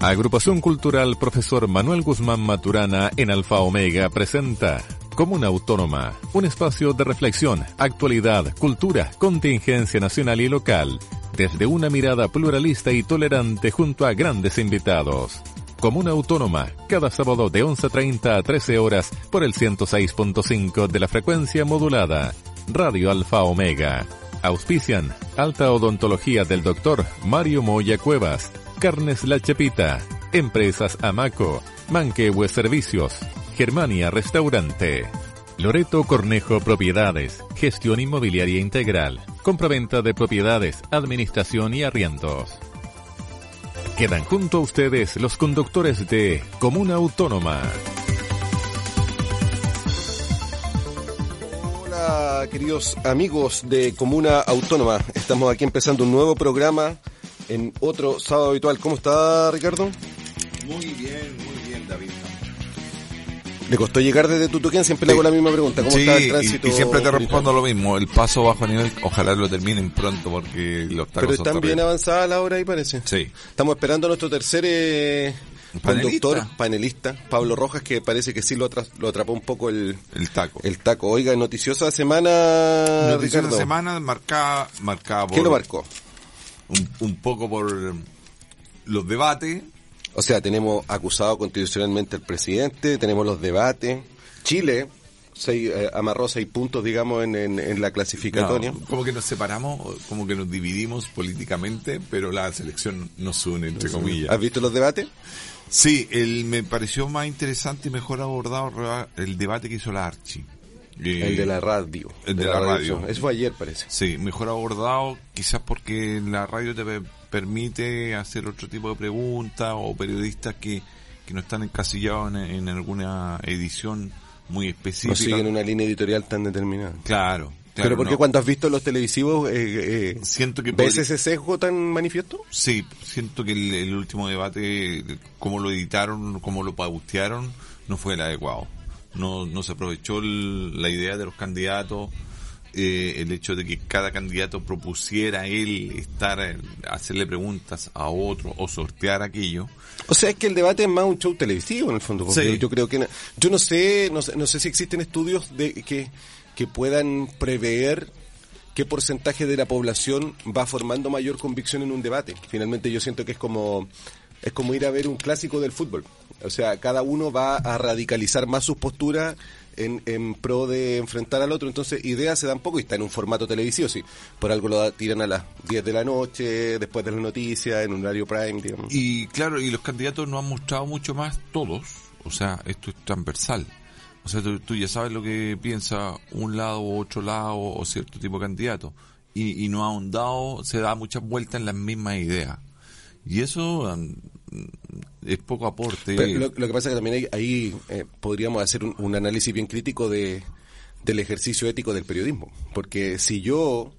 Agrupación Cultural Profesor Manuel Guzmán Maturana en Alfa Omega presenta Comuna Autónoma, un espacio de reflexión, actualidad, cultura, contingencia nacional y local, desde una mirada pluralista y tolerante junto a grandes invitados. Comuna Autónoma, cada sábado de 11.30 a 13 horas por el 106.5 de la frecuencia modulada. Radio Alfa Omega. Auspician Alta Odontología del Dr. Mario Moya Cuevas, Carnes La Chepita, Empresas Amaco, Manquehue Servicios, Germania Restaurante, Loreto Cornejo Propiedades, Gestión Inmobiliaria Integral, Compraventa de Propiedades, Administración y Arriendos. Quedan junto a ustedes los conductores de Comuna Autónoma. Hola queridos amigos de Comuna Autónoma, estamos aquí empezando un nuevo programa en otro sábado habitual. ¿Cómo está Ricardo? Muy bien, muy bien David. Le costó llegar desde Tutuquén, siempre le hago la misma pregunta. ¿Cómo Sí, está el y, tránsito? y siempre te respondo lo mismo. El paso bajo nivel, ojalá lo terminen pronto porque los tacos Pero están bien terribles. avanzada la hora ahí parece. Sí. Estamos esperando a nuestro tercer eh, Panelista. conductor, panelista, Pablo Rojas, que parece que sí lo, atra- lo atrapó un poco el, El taco. el taco. Oiga, noticiosa semana, Ricardo. semana marcada, marcada por ¿Qué lo marcó? Un, un poco por los debates. O sea, tenemos acusado constitucionalmente al presidente, tenemos los debates. Chile seis, eh, amarró seis puntos, digamos, en, en, en la clasificatoria. No, como que nos separamos, como que nos dividimos políticamente, pero la selección nos une, entre comillas. ¿Has visto los debates? Sí, el, me pareció más interesante y mejor abordado el debate que hizo la Archi. Eh, El de la radio. el de la radio. radio. Eso fue ayer, parece. Sí, mejor abordado, quizás porque la radio te pe- permite hacer otro tipo de preguntas o periodistas que, que no están encasillados en, en alguna edición muy No específica. siguen una línea editorial tan determinada. Claro, claro. Pero ¿por qué no. cuando has visto los televisivos eh, eh, Siento que ves podría- ese sesgo tan manifiesto? Sí, siento que el, el último debate, como lo editaron, como lo pautearon, no fue el adecuado. No, no se aprovechó el- la idea de los candidatos, eh, el hecho de que cada candidato propusiera él estar, eh, hacerle preguntas a otro o sortear aquello. O sea, es que el debate es más un show televisivo en el fondo. porque Sí. yo, creo que... Yo no sé, no sé, no sé si existen estudios de que, que puedan prever qué porcentaje de la población va formando mayor convicción en un debate. Finalmente yo siento que es como es como ir a ver un clásico del fútbol. O sea, cada uno va a radicalizar más sus posturas en, en pro de enfrentar al otro. Entonces, ideas se dan poco y está en un formato televisivo, sí. Por algo lo tiran a las 10 de la noche, después de las noticias, en un horario prime. Y claro, y los candidatos no han mostrado mucho más todos. O sea, esto es transversal. O sea, tú, tú ya sabes lo que piensa un lado u otro lado o cierto tipo de candidato. Y, y no ha ahondado, se da muchas vueltas en las mismas ideas. Y eso es poco aporte. Pero lo, lo que pasa es que también ahí, ahí, eh, podríamos hacer un, un análisis bien crítico de, del ejercicio ético del periodismo. Porque si yo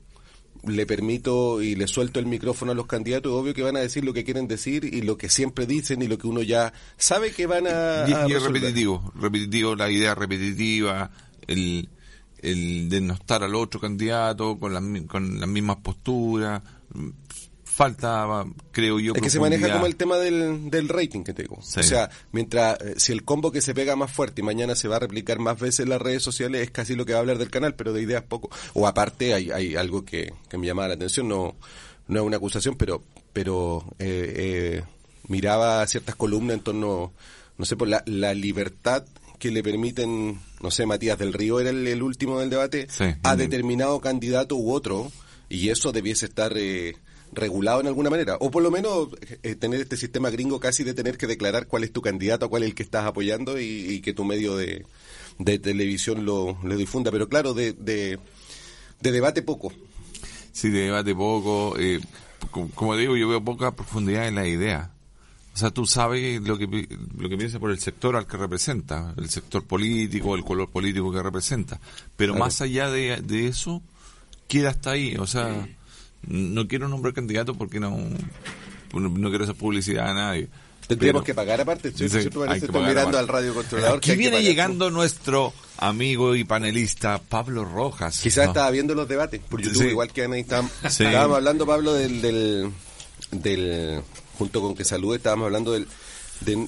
le permito y le suelto el micrófono a los candidatos, obvio que van a decir lo que quieren decir y lo que siempre dicen y lo que uno ya sabe que van a, Y, a y es repetitivo, repetitivo, la idea repetitiva, el, el denostar al otro candidato con mi- con las mismas posturas. Falta, creo yo, Es que se maneja como el tema del, del rating que tengo. Sí. O sea, mientras, eh, si el combo que se pega más fuerte y mañana se va a replicar más veces en las redes sociales, es casi lo que va a hablar del canal, pero de ideas poco. O aparte, hay, hay algo que, que me llamaba la atención, no, no es una acusación, pero, pero eh, eh, miraba ciertas columnas en torno, no sé, por la, la libertad que le permiten, no sé, Matías del Río era el, el último del debate, Sí. a determinado candidato u otro, y eso debiese estar eh, regulado en alguna manera, o por lo menos eh, tener este sistema gringo casi de tener que declarar cuál es tu candidato, cuál es el que estás apoyando y, y que tu medio de, de televisión lo, lo difunda, pero claro, de, de, de debate poco. Sí, de debate poco. eh, como, como digo, yo veo poca profundidad en la idea. O sea, tú sabes lo que, lo que piensa por el sector al que representa, el sector político, el color político que representa. Pero Claro. más allá de, de eso, queda hasta ahí. O sea, no quiero nombrar candidato porque no, no quiero hacer publicidad a nadie. Tendríamos Pero- que pagar aparte, Sí, siempre parece pagar mirando aparte. al radio controlador. Aquí que hay que viene llegando nuestro amigo y panelista Pablo Rojas. Quizás No. estaba viendo los debates por YouTube, Sí. igual que y estábamos, Sí. estábamos hablando, Pablo, del, del, del junto con que salude, estábamos hablando del, de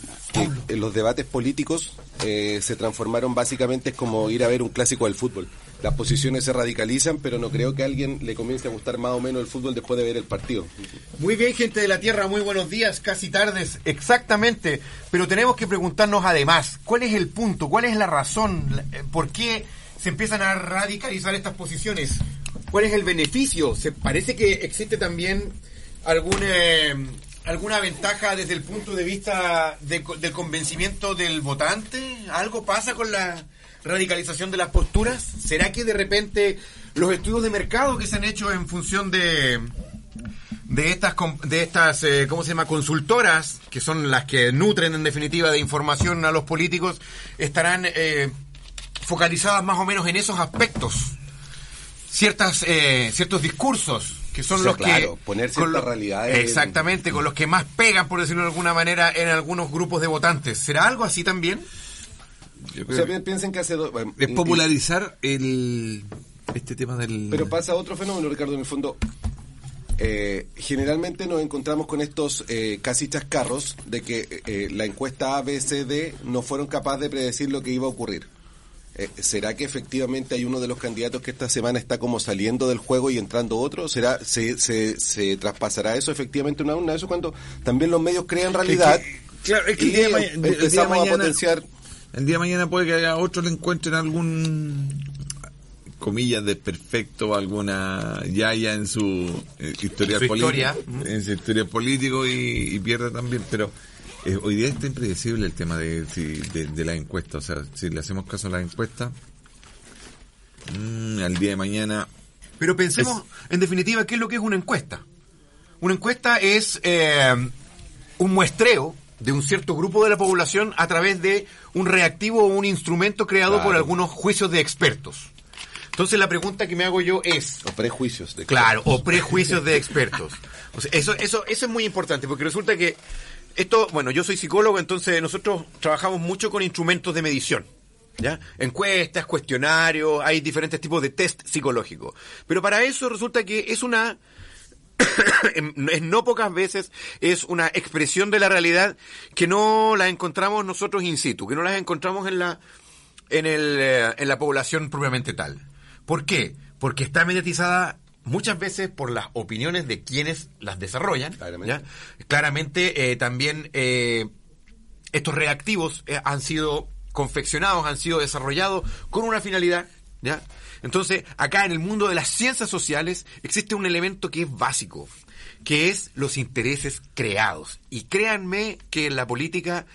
que los debates políticos eh, se transformaron básicamente como ir a ver un clásico del fútbol. Las posiciones se radicalizan, pero no creo que a alguien le comience a gustar más o menos el fútbol después de ver el partido. Muy bien, gente de la Tierra, muy buenos días, casi tardes, exactamente. Pero tenemos que preguntarnos además, ¿cuál es el punto, cuál es la razón, eh, por qué se empiezan a radicalizar estas posiciones? ¿Cuál es el beneficio? Se parece que existe también algún eh, alguna ventaja desde el punto de vista del convencimiento del votante? ¿Algo pasa con la radicalización de las posturas? ¿Será que de repente los estudios de mercado que se han hecho en función de de estas de estas eh, cómo se llama consultoras que son las que nutren en definitiva de información a los políticos estarán eh, focalizadas más o menos en esos aspectos ciertas eh, ciertos discursos que son los que poner ciertas realidades exactamente con los que más pegan por decirlo de alguna manera en algunos grupos de votantes. Será algo así también o sea, piensen que hace dos es popularizar el este tema del pero pasa otro fenómeno Ricardo en el fondo eh, generalmente nos encontramos con estos eh, casi chascarros de que eh, la encuesta A, B, C, D no fueron capaces de predecir lo que iba a ocurrir. Eh, ¿Será que efectivamente hay uno de los candidatos que esta semana está como saliendo del juego y entrando otro? ¿Será se, se, se traspasará eso efectivamente una una? Eso cuando también los medios crean realidad. claro, es que el día, de mañana, potenciar. El día de mañana puede que haya otro le encuentren algún comillas de perfecto alguna yaya en su eh, historia política en su historia político y, y pierda también pero eh, hoy día está impredecible el tema de, de, la encuesta. O sea, si le hacemos caso a la encuesta, mm, al día de mañana. Pero pensemos, en definitiva, ¿qué es lo que es una encuesta? Una encuesta es eh, un muestreo de un cierto grupo de la población a través de un reactivo o un instrumento creado por algunos juicios de expertos. Entonces la pregunta que me hago yo es... O prejuicios de expertos. Claro, o prejuicios de expertos. O sea, eso, eso, eso es muy importante, porque resulta que esto, bueno, yo soy psicólogo, entonces nosotros trabajamos mucho con instrumentos de medición. ¿Ya? Encuestas, cuestionarios, hay diferentes tipos de test psicológicos. Pero para eso resulta que es una, es no pocas veces, es una expresión de la realidad que no la encontramos nosotros in situ, que no las encontramos en la, en el, eh, en la población propiamente tal. ¿Por qué? Porque está mediatizada muchas veces por las opiniones de quienes las desarrollan. Claramente, Claramente eh, también eh, estos reactivos eh, han sido confeccionados, han sido desarrollados con una finalidad. ¿ya? Entonces, acá en el mundo de las ciencias sociales existe un elemento que es básico, que es los intereses creados. Y créanme que en la política,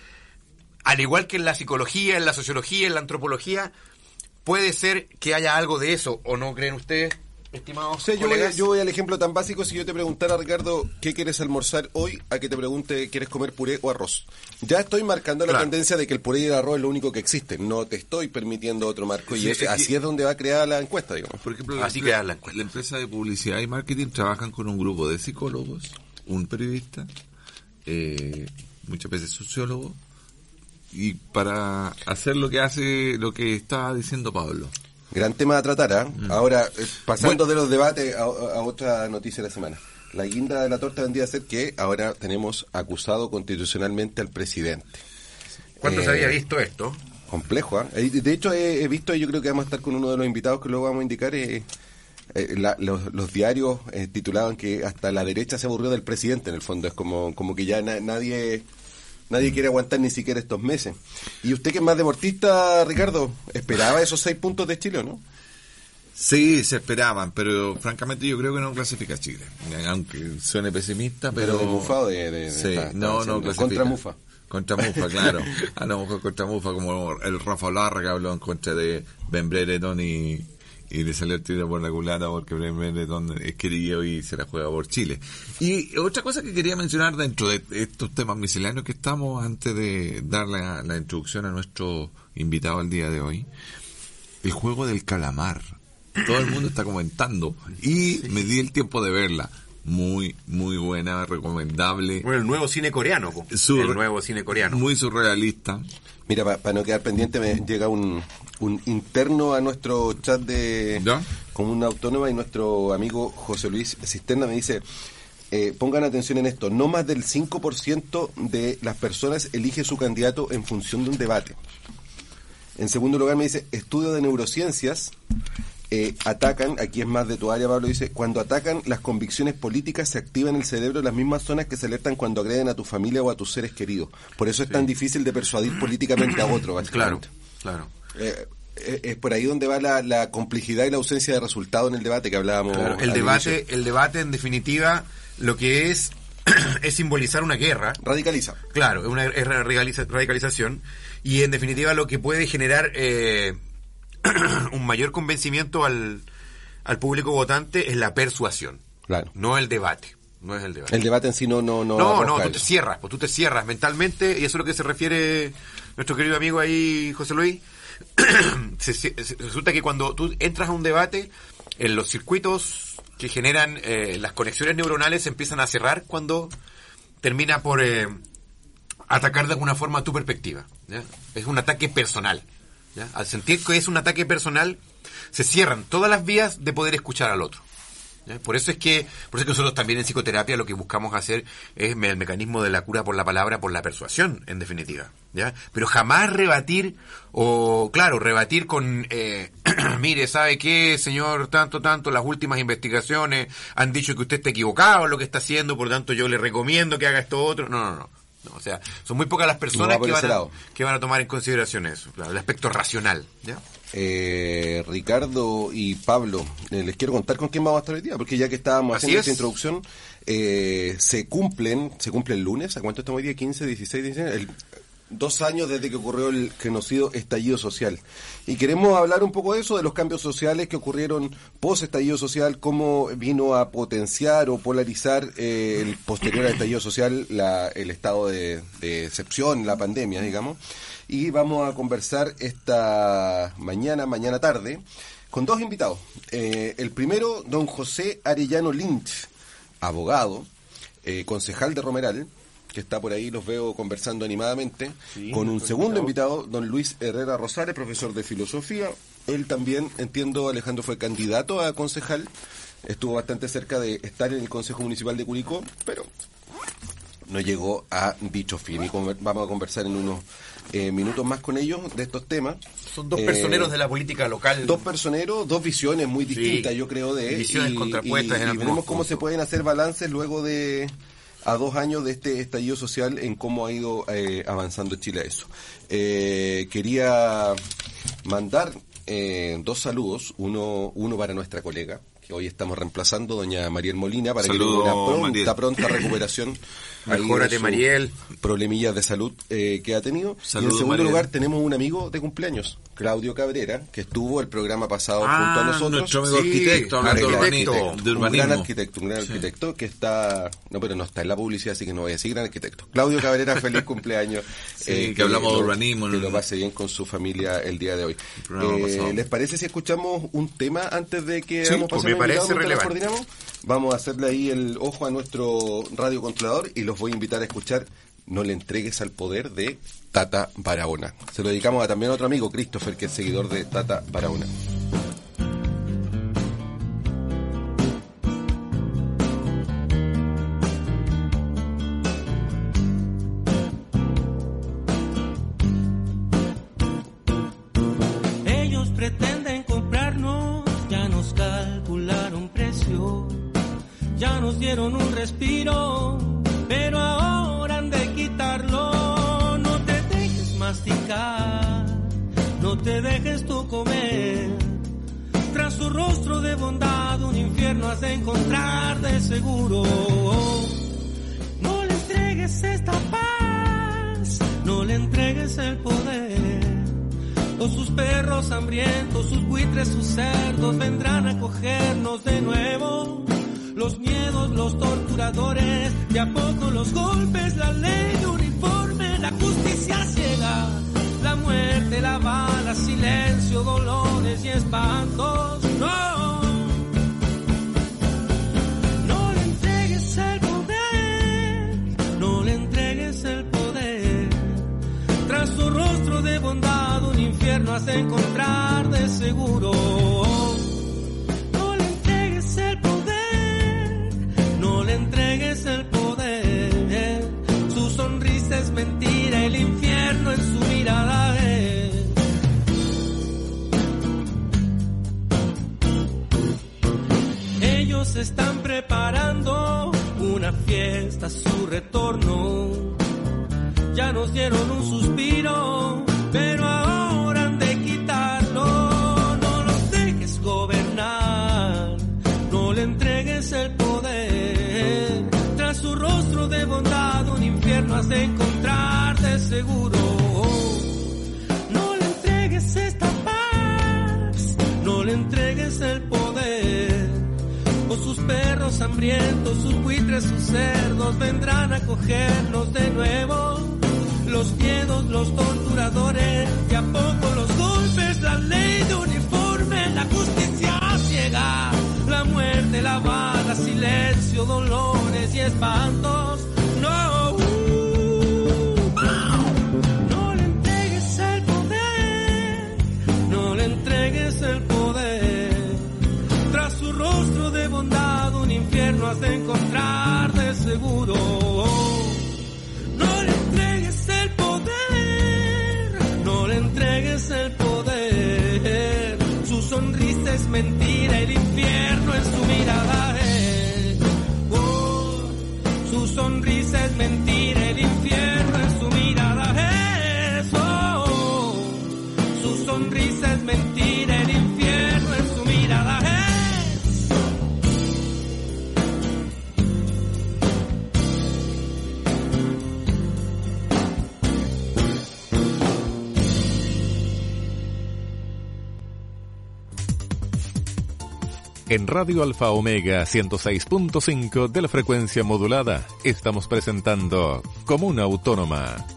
al igual que en la psicología, en la sociología, en la antropología, puede ser que haya algo de eso, ¿o no creen ustedes? Estimados yo, voy, yo voy, al ejemplo tan básico si yo te preguntara, Ricardo, ¿qué quieres almorzar hoy? A que te pregunte, ¿quieres comer puré o arroz? Ya estoy marcando la tendencia de que el puré y el arroz es lo único que existe. No te estoy permitiendo otro marco. y así es donde va a crear la encuesta, digamos. Por ejemplo, así la, la, la empresa de publicidad y marketing trabajan con un grupo de psicólogos, un periodista, eh, muchas veces sociólogo, y para hacer lo que hace, lo que está diciendo Pablo. Gran tema a tratar, ¿ah? Mm. Ahora, eh, pasando de los debates a, otra noticia de la semana. La guinda de la torta vendría a ser que ahora tenemos acusado constitucionalmente al presidente. ¿Cuándo se había eh, visto esto? Complejo, ¿ah? Eh, de hecho, he, visto, y yo creo que vamos a estar con uno de los invitados que luego vamos a indicar, los, diarios titulaban que hasta la derecha se aburrió del presidente, en el fondo. Es como, como que ya nadie Nadie quiere aguantar ni siquiera estos meses. ¿Y usted que es más deportista, Ricardo, esperaba esos seis puntos de Chile o no? Sí, se esperaban, pero francamente yo creo que no clasifica Chile. Aunque suene pesimista, pero... de Mufa de...? sí, no, no clasifica. Contra Mufa. Contra Mufa, claro. A lo mejor contra Mufa, como el Rafa Larga habló en contra de Ben Brereton y y le salió el tiro por la culata porque donde es querido y se la juega por Chile. Y otra cosa que quería mencionar dentro de estos temas misceláneos que estamos antes de dar la, la introducción a nuestro invitado al día de hoy, el juego del calamar. Todo el mundo está comentando y me di el tiempo de verla muy, muy buena, recomendable. Bueno, el nuevo cine coreano. el nuevo cine coreano. Muy surrealista. Mira, para no quedar pendiente, me llega un, un interno a nuestro chat de como una Autónoma y nuestro amigo José Luis Cisterna me dice, eh, pongan atención en esto, no más del 5% de las personas elige su candidato en función de un debate. En segundo lugar me dice, estudio de neurociencias, eh, atacan, aquí es más de tu área, Pablo, dice, cuando atacan las convicciones políticas se activan en el cerebro las mismas zonas que se alertan cuando agreden a tu familia o a tus seres queridos. Por eso es tan difícil de persuadir políticamente a otro, Claro, claro. Eh, eh, es por ahí donde va la, la, complejidad y la ausencia de resultado en el debate que hablábamos. el debate, el debate en definitiva, lo que es es simbolizar una guerra. Radicaliza. Claro, es una es radicalización y en definitiva lo que puede generar eh, un mayor convencimiento al, al público votante es la persuasión. Claro. No el debate. No es el debate. El debate en sí no no no. No, no, tú te cierras, pues tú te cierras mentalmente y eso es lo que se refiere nuestro querido amigo ahí José Luis. resulta que cuando tú entras a un debate en los circuitos que generan eh, las conexiones neuronales se empiezan a cerrar cuando termina por eh, atacar de alguna forma tu perspectiva. Es un ataque personal. Al sentir que es un ataque personal, se cierran todas las vías de poder escuchar al otro. Por eso es que, por eso que nosotros también en psicoterapia lo que buscamos hacer es el mecanismo de la cura por la palabra, por la persuasión, en definitiva. ¿ya? Pero jamás rebatir, o claro, rebatir con, eh, mire, ¿sabe qué, señor? Tanto, tanto, las últimas investigaciones han dicho que usted está equivocado en lo que está haciendo, por tanto yo le recomiendo que haga esto otro. No, no, no o sea, son muy pocas las personas que, van a, que van a tomar en consideración eso, el aspecto racional. ¿ya? Eh, Ricardo y Pablo, eh, les quiero contar con quién vamos a estar hoy día, porque ya que estábamos haciendo esta introducción, eh, se cumplen, se cumple el lunes, ¿a cuánto estamos hoy día? 15, 16, 16, el dos años desde que ocurrió el genocidio estallido social. Y queremos hablar un poco de eso, de los cambios sociales que ocurrieron post estallido social, cómo vino a potenciar o polarizar eh, el posterior al estallido social la, el estado de, excepción, la pandemia, digamos. Y vamos a conversar esta mañana, mañana tarde, con dos invitados. Eh, el primero, don José Arellano Lynch, abogado, eh, concejal de Romeral, que está por ahí, los veo conversando animadamente, con un segundo invitado, don Luis Herrera Rosales, profesor de filosofía. Él también, entiendo, Alejandro fue candidato a concejal, estuvo bastante cerca de estar en el Consejo Municipal de Curicó, pero no llegó a dicho fin. Y vamos a conversar en unos eh, minutos más con ellos de estos temas. Son dos personeros eh, de la política local. Dos personeros, dos visiones muy distintas, yo creo, de... Visiones contrapuestas. Y, y veremos cómo se pueden hacer balances luego de a dos años de este estallido social en cómo ha ido eh, avanzando Chile a eso. Eh, quería mandar eh, dos saludos, uno, uno para nuestra colega, que hoy estamos reemplazando, doña Mariel Molina, para que tenga una pronta, pronta recuperación. Mejórate, Mariel. Problemillas de salud que ha tenido. y en segundo lugar tenemos un amigo de cumpleaños, Claudio Cabrera, que estuvo el programa pasado ah, junto a nosotros. Nuestro amigo arquitecto, hablando de, urbanismo, Un gran arquitecto, un gran arquitecto que está, no, pero no está en la publicidad, así que no voy a decir gran arquitecto. Claudio Cabrera, feliz cumpleaños. Eh, que, hablamos de urbanismo. Que lo pase bien con su familia el día de hoy. Eh, ¿Les parece si escuchamos un tema antes de que sí, a pasar me parece relevante. Vamos a hacerle ahí el ojo a nuestro radiocontrolador y los voy a invitar a escuchar No le entregues al poder de Tata Barahona. Se lo dedicamos también a otro amigo, Christopher, que es seguidor de Tata Barahona. De bondad un infierno has de encontrar de seguro. No le entregues esta paz, no le entregues el poder. O sus perros hambrientos, sus buitres, sus cerdos vendrán a cogernos de nuevo. Los miedos, los torturadores, de a poco los golpes, la ley uniforme, la justicia ciega muerte, la bala, silencio, dolores y espantos. No, no le entregues el poder, no le entregues el poder. Tras su rostro de bondad, un infierno has encontrar de seguro. No le entregues el poder, no le entregues el poder. Su sonrisa es mentira, el infierno en su mirada. Ellos están preparando una fiesta a su retorno. Ya nos dieron un suspiro, pero ahora han de quitarlo. No los dejes gobernar, no le entregues el poder. Tras su rostro de bondad, un infierno has de encontrarte seguro. No le entregues esta paz, no le entregues el poder. Sus perros hambrientos, sus buitres, sus cerdos vendrán a cogernos de nuevo. Los miedos, los torturadores, y a poco los golpes, la ley de uniforme, la justicia ciega, la muerte, la bala, silencio, dolores y espantos. Infierno has de encontrar de seguro. En Radio Alfa Omega 106.5 de la frecuencia modulada estamos presentando Comuna Autónoma.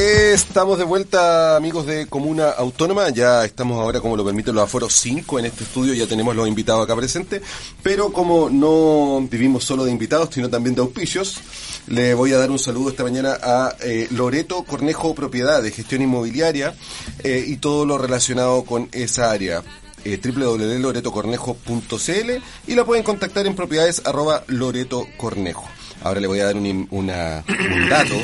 Estamos de vuelta, amigos de Comuna Autónoma. Ya estamos ahora, como lo permiten los aforos 5 en este estudio. Ya tenemos los invitados acá presentes. Pero como no vivimos solo de invitados, sino también de auspicios, le voy a dar un saludo esta mañana a eh, Loreto Cornejo Propiedad de Gestión Inmobiliaria eh, y todo lo relacionado con esa área. Eh, www.loretocornejo.cl y la pueden contactar en propiedades. Ahora le voy a dar un dato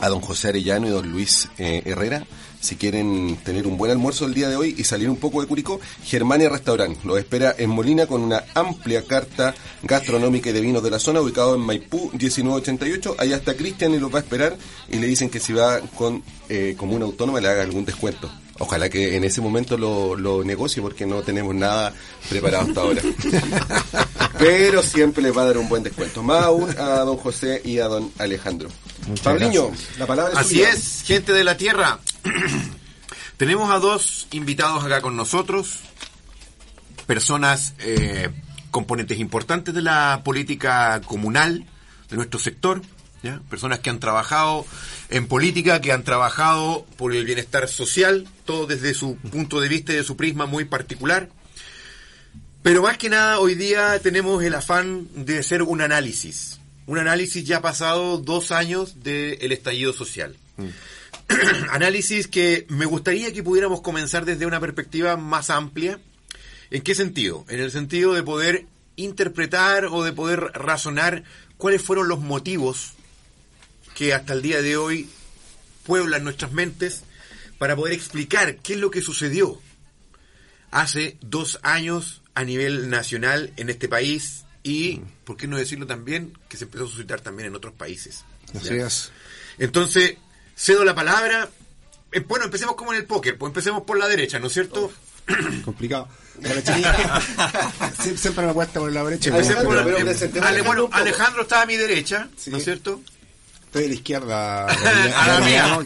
a don José Arellano y don Luis eh, Herrera. Si quieren tener un buen almuerzo el día de hoy y salir un poco de Curicó, Germania Restaurant los espera en Molina con una amplia carta gastronómica y de vinos de la zona, ubicado en Maipú 1988. Allá está Cristian y los va a esperar y le dicen que si va con eh, Comuna Autónoma le haga algún descuento. Ojalá que en ese momento lo, lo negocie porque no tenemos nada preparado hasta ahora. Pero siempre les va a dar un buen descuento. Más aún a don José y a don Alejandro. Pabliño, la palabra es Así suya. es, gente de la Tierra. Tenemos a dos invitados acá con nosotros, personas, eh, componentes importantes de la política comunal de nuestro sector, ¿ya? personas que han trabajado en política, que han trabajado por el bienestar social, todo desde su punto de vista y de su prisma muy particular. Pero más que nada, hoy día tenemos el afán de hacer un análisis. Un análisis ya pasado dos años del estallido social. análisis que me gustaría que pudiéramos comenzar desde una perspectiva más amplia. ¿En qué sentido? En el sentido de poder interpretar o de poder razonar cuáles fueron los motivos que hasta el día de hoy pueblan nuestras mentes para poder explicar qué es lo que sucedió hace dos años a nivel nacional en este país y, ¿por qué no decirlo también, que se empezó a suscitar también en otros países? Así es. Entonces, cedo la palabra. Eh, bueno, empecemos como en el póker, pues empecemos por la derecha, ¿no es cierto? Complicado. Siempre me cuesta por la derecha. Alejandro, Empecemos por- pero Ale- bueno, Alejandro. Alejandro está a mi derecha, Sí. ¿no es cierto? Estoy de la izquierda. A la mía.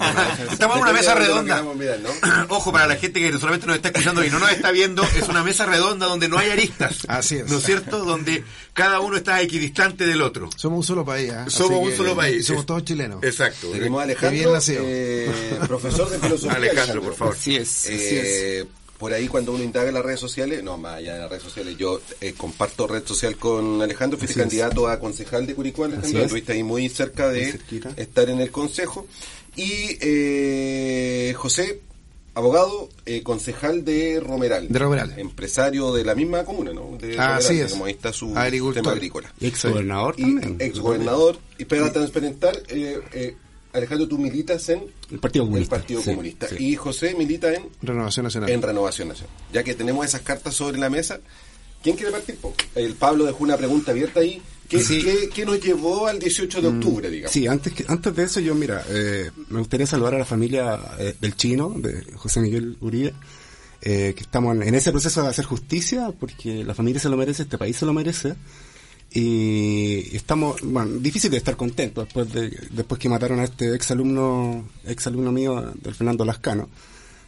Estamos en una mesa redonda. Ojo, para la gente que solamente nos está escuchando y no nos está viendo, es una mesa redonda donde no hay aristas. Así es. ¿No es cierto? Donde cada uno está equidistante del otro. Somos un solo país. ¿eh? Somos un solo país. Y somos todos chilenos. Exacto. Tenemos a Alejandro, bien nacido. eh, profesor de filosofía. Alejandro, por favor. Así es, así Eh, por ahí cuando uno indaga en las redes sociales, no, más allá de las redes sociales, yo eh, comparto red social con Alejandro, fui Así candidato a concejal de Curicó, Así Alejandro, es. estuviste ahí muy cerca de Muy estar en el consejo. Y eh, José, abogado, eh, concejal de Romeral. De Romeral. Empresario de la misma comuna, ¿no? De Ah, así Romeral, es. Como ahí está su Agricultor. tema agrícola. Y ex gobernador Y también. ex gobernador. Y para transparentar, eh, eh, Alejandro, tú militas en El Partido Comunista. el Partido Sí, Comunista. sí. Y José milita en, Renovación Nacional. en Renovación Nacional. Ya que tenemos esas cartas sobre la mesa, ¿Quién quiere partir? El Pablo dejó una pregunta abierta ahí. ¿Qué, Sí. qué- qué nos llevó al 18 de octubre, digamos? Sí, antes, que, antes de eso yo, mira, eh, me gustaría saludar a la familia eh, del chino, de José Miguel Uribe, eh, que estamos en, en ese proceso de hacer justicia, porque la familia se lo merece, este país se lo merece, y estamos, bueno, difícil de estar contentos después de después que mataron a este ex alumno, ex alumno mío, del Fernando Lascano.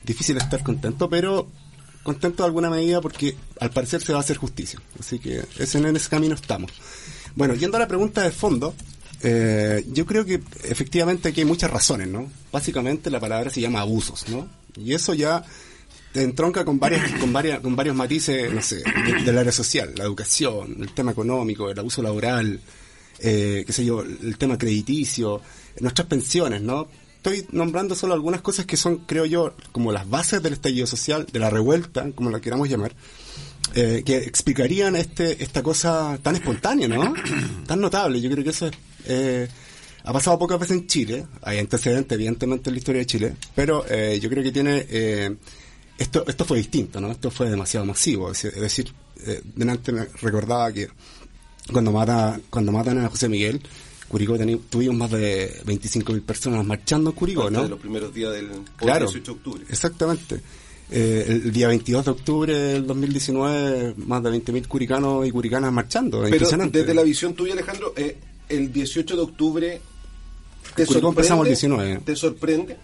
Difícil estar contento, pero contento de alguna medida porque al parecer se va a hacer justicia. Así que ese, en ese camino estamos. Bueno, yendo a la pregunta de fondo, eh, yo creo que efectivamente aquí hay muchas razones, ¿no? Básicamente la palabra se llama abusos, ¿no? Y eso ya te entronca con varias, con varias, con varios matices, no sé, de- del área social, la educación, el tema económico, el abuso laboral, eh, qué sé yo, el tema crediticio, nuestras pensiones, ¿no? Estoy nombrando solo algunas cosas que son, creo yo, como las bases del estallido social, de la revuelta, como la queramos llamar, eh, que explicarían este esta cosa tan espontánea, ¿no? tan notable. Yo creo que eso es, eh, ha pasado pocas veces en Chile. Hay antecedentes, evidentemente, en la historia de Chile, pero eh, yo creo que tiene eh, esto esto fue distinto, ¿no? Esto fue demasiado masivo. Es decir, es decir, eh, delante me recordaba que cuando mata cuando matan a José Miguel, Curicó tuvimos más de 25.000 personas marchando en Curicó, Parte ¿no? de los primeros días del Claro, 18 de octubre. exactamente. Eh, el día 22 de octubre del 2019, más de 20.000 curicanos y curicanas marchando. Pero impresionante. desde la visión tuya, Alejandro, eh, el 18 de octubre te Curicó empezamos el sorprende, 19. ¿Te sorprende?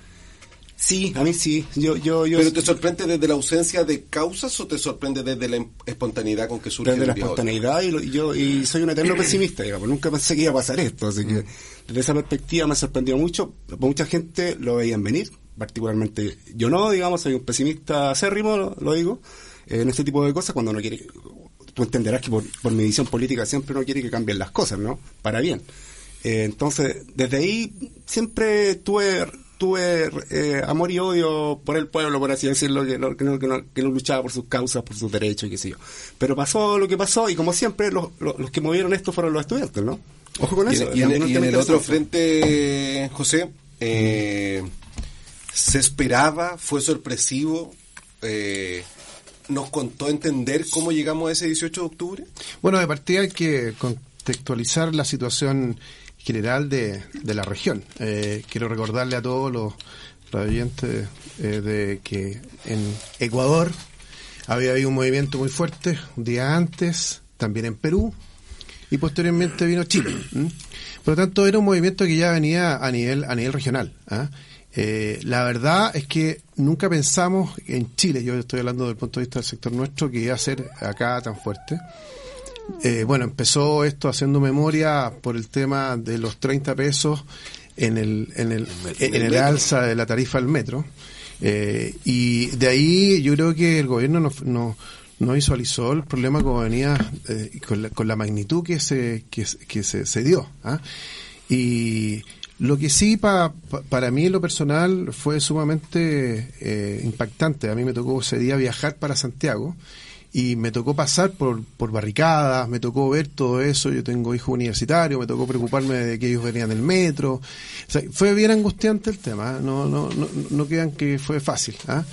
Sí, a mí sí. Yo, yo, yo ¿Pero te sorprende desde la ausencia de causas o te sorprende desde la espontaneidad con que surge desde la espontaneidad y, lo- y yo y soy un eterno pesimista, digamos. Nunca pensé que iba a pasar esto, así que desde esa perspectiva me sorprendió mucho. Mucha gente lo veían venir, particularmente yo no, digamos, soy un pesimista acérrimo, lo, lo digo, en este tipo de cosas cuando uno quiere. Tú entenderás que por, por mi visión política siempre uno quiere que cambien las cosas, ¿no? Para bien. Eh, entonces, desde ahí siempre tuve tuve eh, amor y odio por el pueblo, por así decirlo, que no, que, no, que, no, que no luchaba por sus causas, por sus derechos y qué sé yo. Pero pasó lo que pasó y como siempre los, los, los que movieron esto fueron los estudiantes, ¿no? Ojo con Y, eso. y en, y en el otro frente, José, eh, ¿se esperaba? ¿Fue sorpresivo? Eh, ¿Nos contó entender cómo llegamos a ese 18 de octubre? Bueno, de partida hay que contextualizar la situación general de, de la región. Eh, quiero recordarle a todos los, oyentes eh, de que en Ecuador había habido un movimiento muy fuerte un día antes, también en Perú, y posteriormente vino Chile. ¿m? Por lo tanto, era un movimiento que ya venía a nivel, a nivel regional. ¿ah? Eh, la verdad es que nunca pensamos en Chile, yo estoy hablando desde el punto de vista del sector nuestro, que iba a ser acá tan fuerte. Eh, bueno, empezó esto haciendo memoria por el tema de los 30 pesos en el, en el, en el alza de la tarifa del metro. Eh, y de ahí yo creo que el gobierno no, no, no visualizó el problema como venía eh, con, la, con la magnitud que se, que, que se, se dio. ¿ah? Y lo que sí pa, pa- para mí en lo personal fue sumamente eh, impactante. A mí me tocó ese día viajar para Santiago y me tocó pasar por, por barricadas, me tocó ver todo eso, yo tengo hijos universitarios, me tocó preocuparme de que ellos venían del metro. Fue bien angustiante el tema, ¿eh? no, no, no, no crean que fue fácil. ¿ah?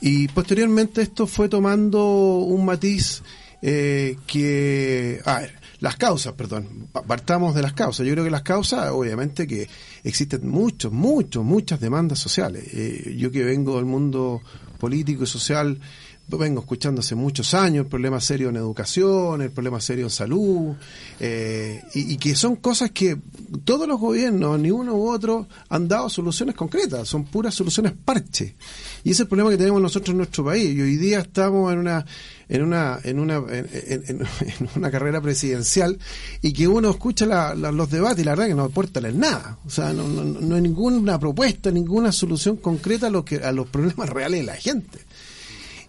Y posteriormente esto fue tomando un matiz eh, que... A ver, las causas, perdón, Pa- partamos de las causas. Yo creo que las causas, obviamente que existen muchos, muchos, muchas demandas sociales. Eh, yo que vengo del mundo político y social, vengo escuchando hace muchos años el problema serio en educación, el problema serio en salud, eh, y, que son cosas que todos los gobiernos, ni uno u otro, han dado soluciones concretas, son puras soluciones parche. Y ese es el problema que tenemos nosotros en nuestro país. Y hoy día estamos en una en una en una en, en- una carrera presidencial y que uno escucha la- los debates y la verdad que no aporta nada o sea no, no, no hay ninguna propuesta ninguna solución concreta a que a los problemas reales de la gente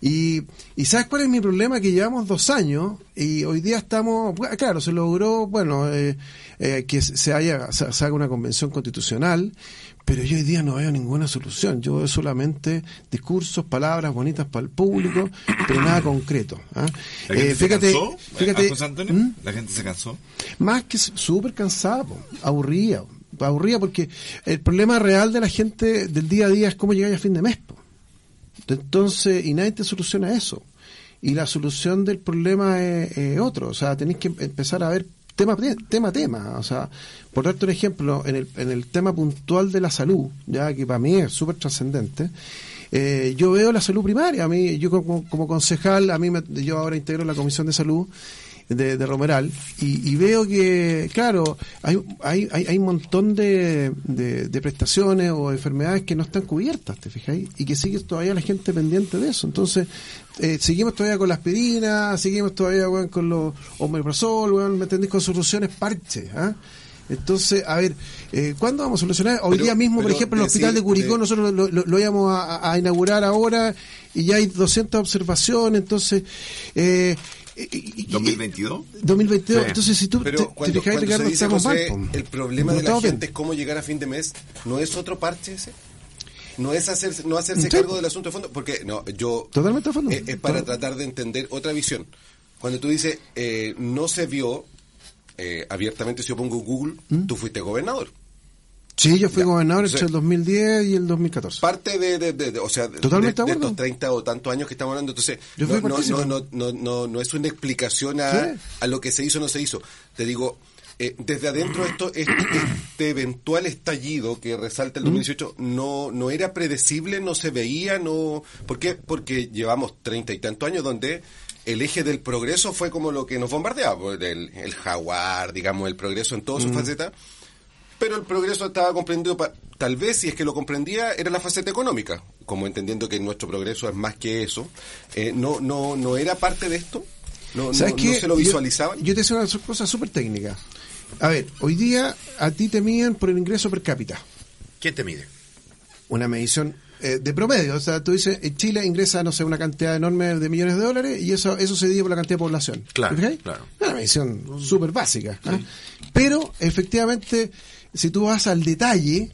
y, y ¿sabes cuál es mi problema? Que llevamos dos años y hoy día estamos, claro, se logró, bueno, eh, eh, que se, haya, se, haga una convención constitucional, pero yo hoy día no veo ninguna solución. Yo veo solamente discursos, palabras bonitas para el público, pero nada concreto. ¿ah? ¿La gente Eh, fíjate, cansó? fíjate. ¿Mm? ¿La gente se cansó? más que súper cansada, aburrida, aburrida porque el problema real de la gente del día a día es cómo llegar a fin de mes. po. Entonces, y nadie te soluciona eso. y la solución del problema es, es otro. O sea, tenéis que empezar a ver tema tema tema o sea por darte un ejemplo en el, en el tema puntual de la salud ya que para mí es súper trascendente eh, yo veo la salud primaria a mí yo como, como concejal a mí me- yo ahora integro la comisión de salud de, de Romeral y, y veo que claro hay hay, hay, hay un montón de, de, de prestaciones o enfermedades que no están cubiertas te fijáis y que sigue todavía la gente pendiente de eso entonces eh, seguimos todavía con la aspirina, seguimos todavía weón, con los omeprazol, weón, ¿me entendés? Con soluciones parche, ¿ah? Entonces, a ver, eh, ¿cuándo vamos a solucionar? Hoy Pero- día mismo, por ejemplo, el hospital de Curicó, de- nosotros lo, lo- lo íbamos a, a inaugurar ahora y ya hay 200 observaciones, entonces... Eh, 2022. 2022, Sí. entonces si tú Pero te, te cuando, fijas, Ricardo, se dice, José, mal, el problema No de la bien. gente es cómo llegar a fin de mes, ¿no es otro parche ese? No es hacerse, no hacerse Sí. cargo del asunto de fondo, porque no, yo Totalmente fondo. eh, es para Total- tratar de entender otra visión. Cuando tú dices eh, no se vio eh, abiertamente, si yo pongo Google, ¿Mm? tú fuiste gobernador. Sí, yo fui Ya. gobernador entre el 2010 y el 2014. Parte de, de- de- de- o sea, Totalmente de- estos 30 o tantos años que estamos hablando, entonces Yo no, no, no, no, no, no, es una explicación a, a lo que se hizo o no se hizo. Te digo, eh, desde adentro esto, este, este eventual estallido que resalta el 2018 no, no era predecible, no se veía, no, ¿por qué? Porque llevamos treinta y tantos años donde el eje del progreso fue como lo que nos bombardeaba, el, el jaguar, digamos, el progreso en todas sus facetas. Pero el progreso estaba comprendido, pa- tal vez si es que lo comprendía, era la faceta económica, como entendiendo que nuestro progreso es más que eso. Eh, no, no, no era parte de esto, no, no, ¿Sabes no qué? se lo visualizaban. Yo, te decía una cosa súper técnica. A ver, hoy día a ti te miden por el ingreso per cápita. ¿Quién te mide? Una medición eh, de promedio. O sea, tú dices, en Chile ingresa, no sé, una cantidad enorme de millones de dólares y eso eso se divide por la cantidad de población. Claro, claro. Una medición súper básica. Pero, efectivamente, si tú vas al detalle,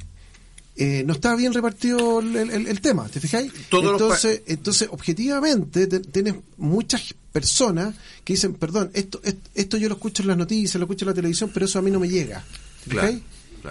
eh, no está bien repartido el, el- el tema, ¿te fijáis? Todos entonces, entonces, objetivamente, te- tienes muchas personas que dicen, perdón, esto, esto, esto yo lo escucho en las noticias, lo escucho en la televisión, pero eso a mí no me llega. ¿te Claro, fijáis?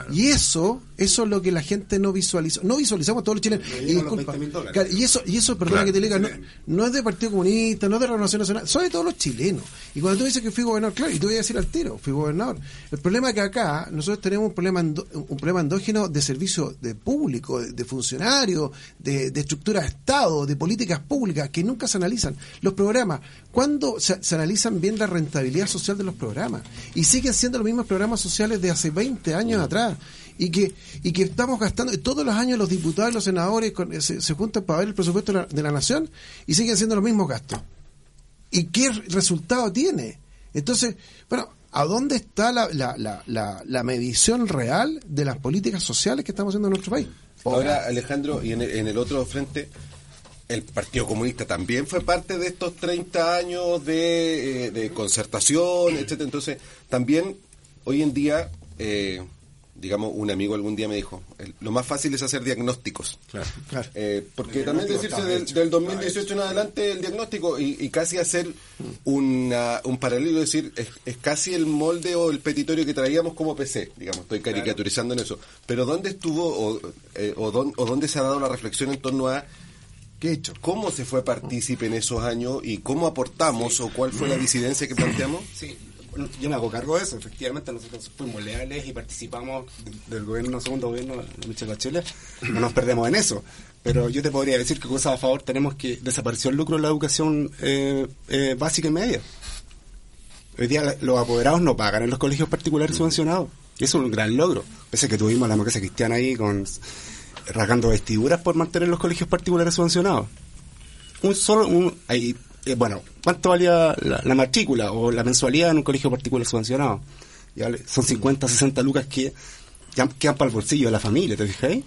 Claro. Y eso, eso es lo que la gente no visualiza. No visualizamos todos los chilenos. No Y, disculpa, 20.000 dólares. claro, y eso, y eso, perdona Claro, que te diga, no, no es del Partido Comunista, no es de la Renovación Nacional, son de todos los chilenos. Y cuando tú dices que fui gobernador, claro, y te voy a decir al tiro, fui gobernador. El problema es que acá nosotros tenemos un problema, endo- un problema endógeno de servicio de público, de, de funcionarios, de, de estructura de Estado, de políticas públicas que nunca se analizan. Los programas, ¿cuándo se, se analizan bien la rentabilidad social de los programas? Y siguen siendo los mismos programas sociales de hace 20 años atrás. Y que, y que estamos gastando, todos los años los diputados y los senadores eh, se, juntan para ver el presupuesto de la, nación y siguen siendo los mismos gastos. ¿Y qué resultado tiene? Entonces, bueno, ¿a dónde está la, la, medición real de las políticas sociales que estamos haciendo en nuestro país? Ahora, Alejandro, y en el, otro frente, el Partido Comunista también fue parte de estos 30 años de, eh, de concertación, etcétera. Entonces, también hoy en día, eh, digamos, un amigo algún día me dijo, el- lo más fácil es hacer diagnósticos. Claro. Claro. Eh, porque El también decirse del, hecho, del 2018 en adelante el diagnóstico y, y casi hacer una, un paralelo, es decir, es, es casi el molde o el petitorio que traíamos como PC, digamos, estoy caricaturizando en eso. Pero ¿dónde estuvo o, eh, o, dón- o dónde se ha dado la reflexión en torno a ¿Qué he hecho? cómo se fue partícipe en esos años y cómo aportamos o cuál fue la disidencia que planteamos? Sí, yo me hago cargo de eso. Efectivamente, nosotros fuimos leales y participamos del gobierno, segundo gobierno de Michelle Bachelet. No nos perdemos en eso. Pero yo te podría decir que cosas a favor tenemos que desapareció el lucro en la educación eh, eh, básica y media. Hoy día los apoderados no pagan en los colegios particulares subvencionados. Eso es un gran logro. Pese a que tuvimos la democracia cristiana ahí con rasgando vestiduras por mantener los colegios particulares subvencionados un solo un ahí, eh, bueno cuánto valía la, la matrícula o la mensualidad en un colegio particular subvencionado Ya le- son 50 60 lucas que ya quedan para el bolsillo de la familia ¿te fijáis?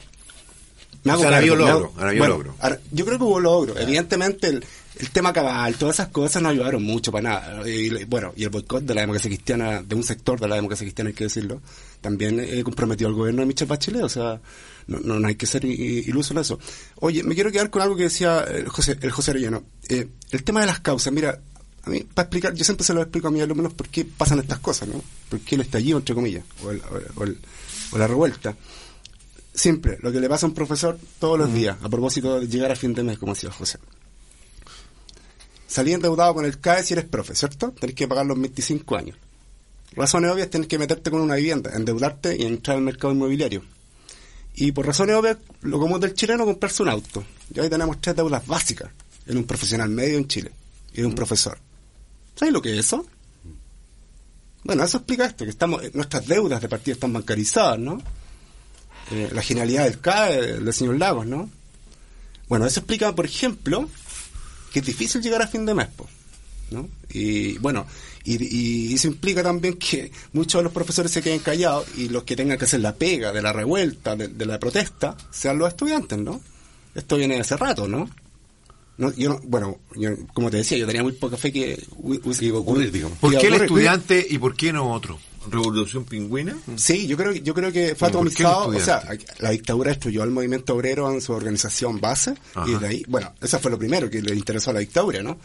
Me O sea, ahora cargo, me logro, ahora vio logro. ahora, yo creo que hubo logro evidentemente el, el tema cabal todas esas cosas no ayudaron mucho para nada. Y, bueno y el boicot de la democracia cristiana de un sector de la democracia cristiana hay que decirlo también eh, comprometió al gobierno de Michel Bachelet o sea no, no, no hay que ser iluso en eso. Oye me quiero quedar con algo que decía el José el José Arellano. Eh, el tema de las causas mira a mí para explicar yo siempre se lo explico a mis alumnos por qué pasan estas cosas no por qué el estallido entre comillas o, el- o el- o la revuelta. Siempre lo que le pasa a un profesor todos los días, a propósito de llegar a fin de mes, como decía José. Salí endeudado con el CAE si eres profe, ¿cierto? Tenés que pagar los 25 años. Razones obvias, tenés que meterte con una vivienda, endeudarte y entrar al mercado inmobiliario. Y por razones obvias, lo común del chileno es comprarse un auto. Y hoy tenemos tres deudas básicas en un profesional medio en Chile y de un profesor. ¿Sabes lo que es eso? Bueno, eso explica esto, que estamos, eh, nuestras deudas de partida están bancarizadas, ¿no? Eh, la genialidad del CAE, del señor Lagos, ¿no? Bueno, eso explica, por ejemplo, que es difícil llegar a fin de mes, po, ¿no? Y bueno, y, y eso implica también que muchos de los profesores se queden callados y los que tengan que hacer la pega de la revuelta, de, de la protesta, sean los estudiantes, ¿no? Esto viene de hace rato, ¿no? No, yo no- bueno, yo, como te decía, yo tenía muy poca fe que a ocurrir, digamos. ¿Por qué el estudiante y por qué no otro? ¿Revolución pingüina? Sí, yo creo, yo creo que fue Bueno, ¿por qué el atomizado, o sea, la dictadura destruyó al movimiento obrero en su organización base, Ajá. y desde ahí, bueno, eso fue lo primero que le interesó a la dictadura, ¿no?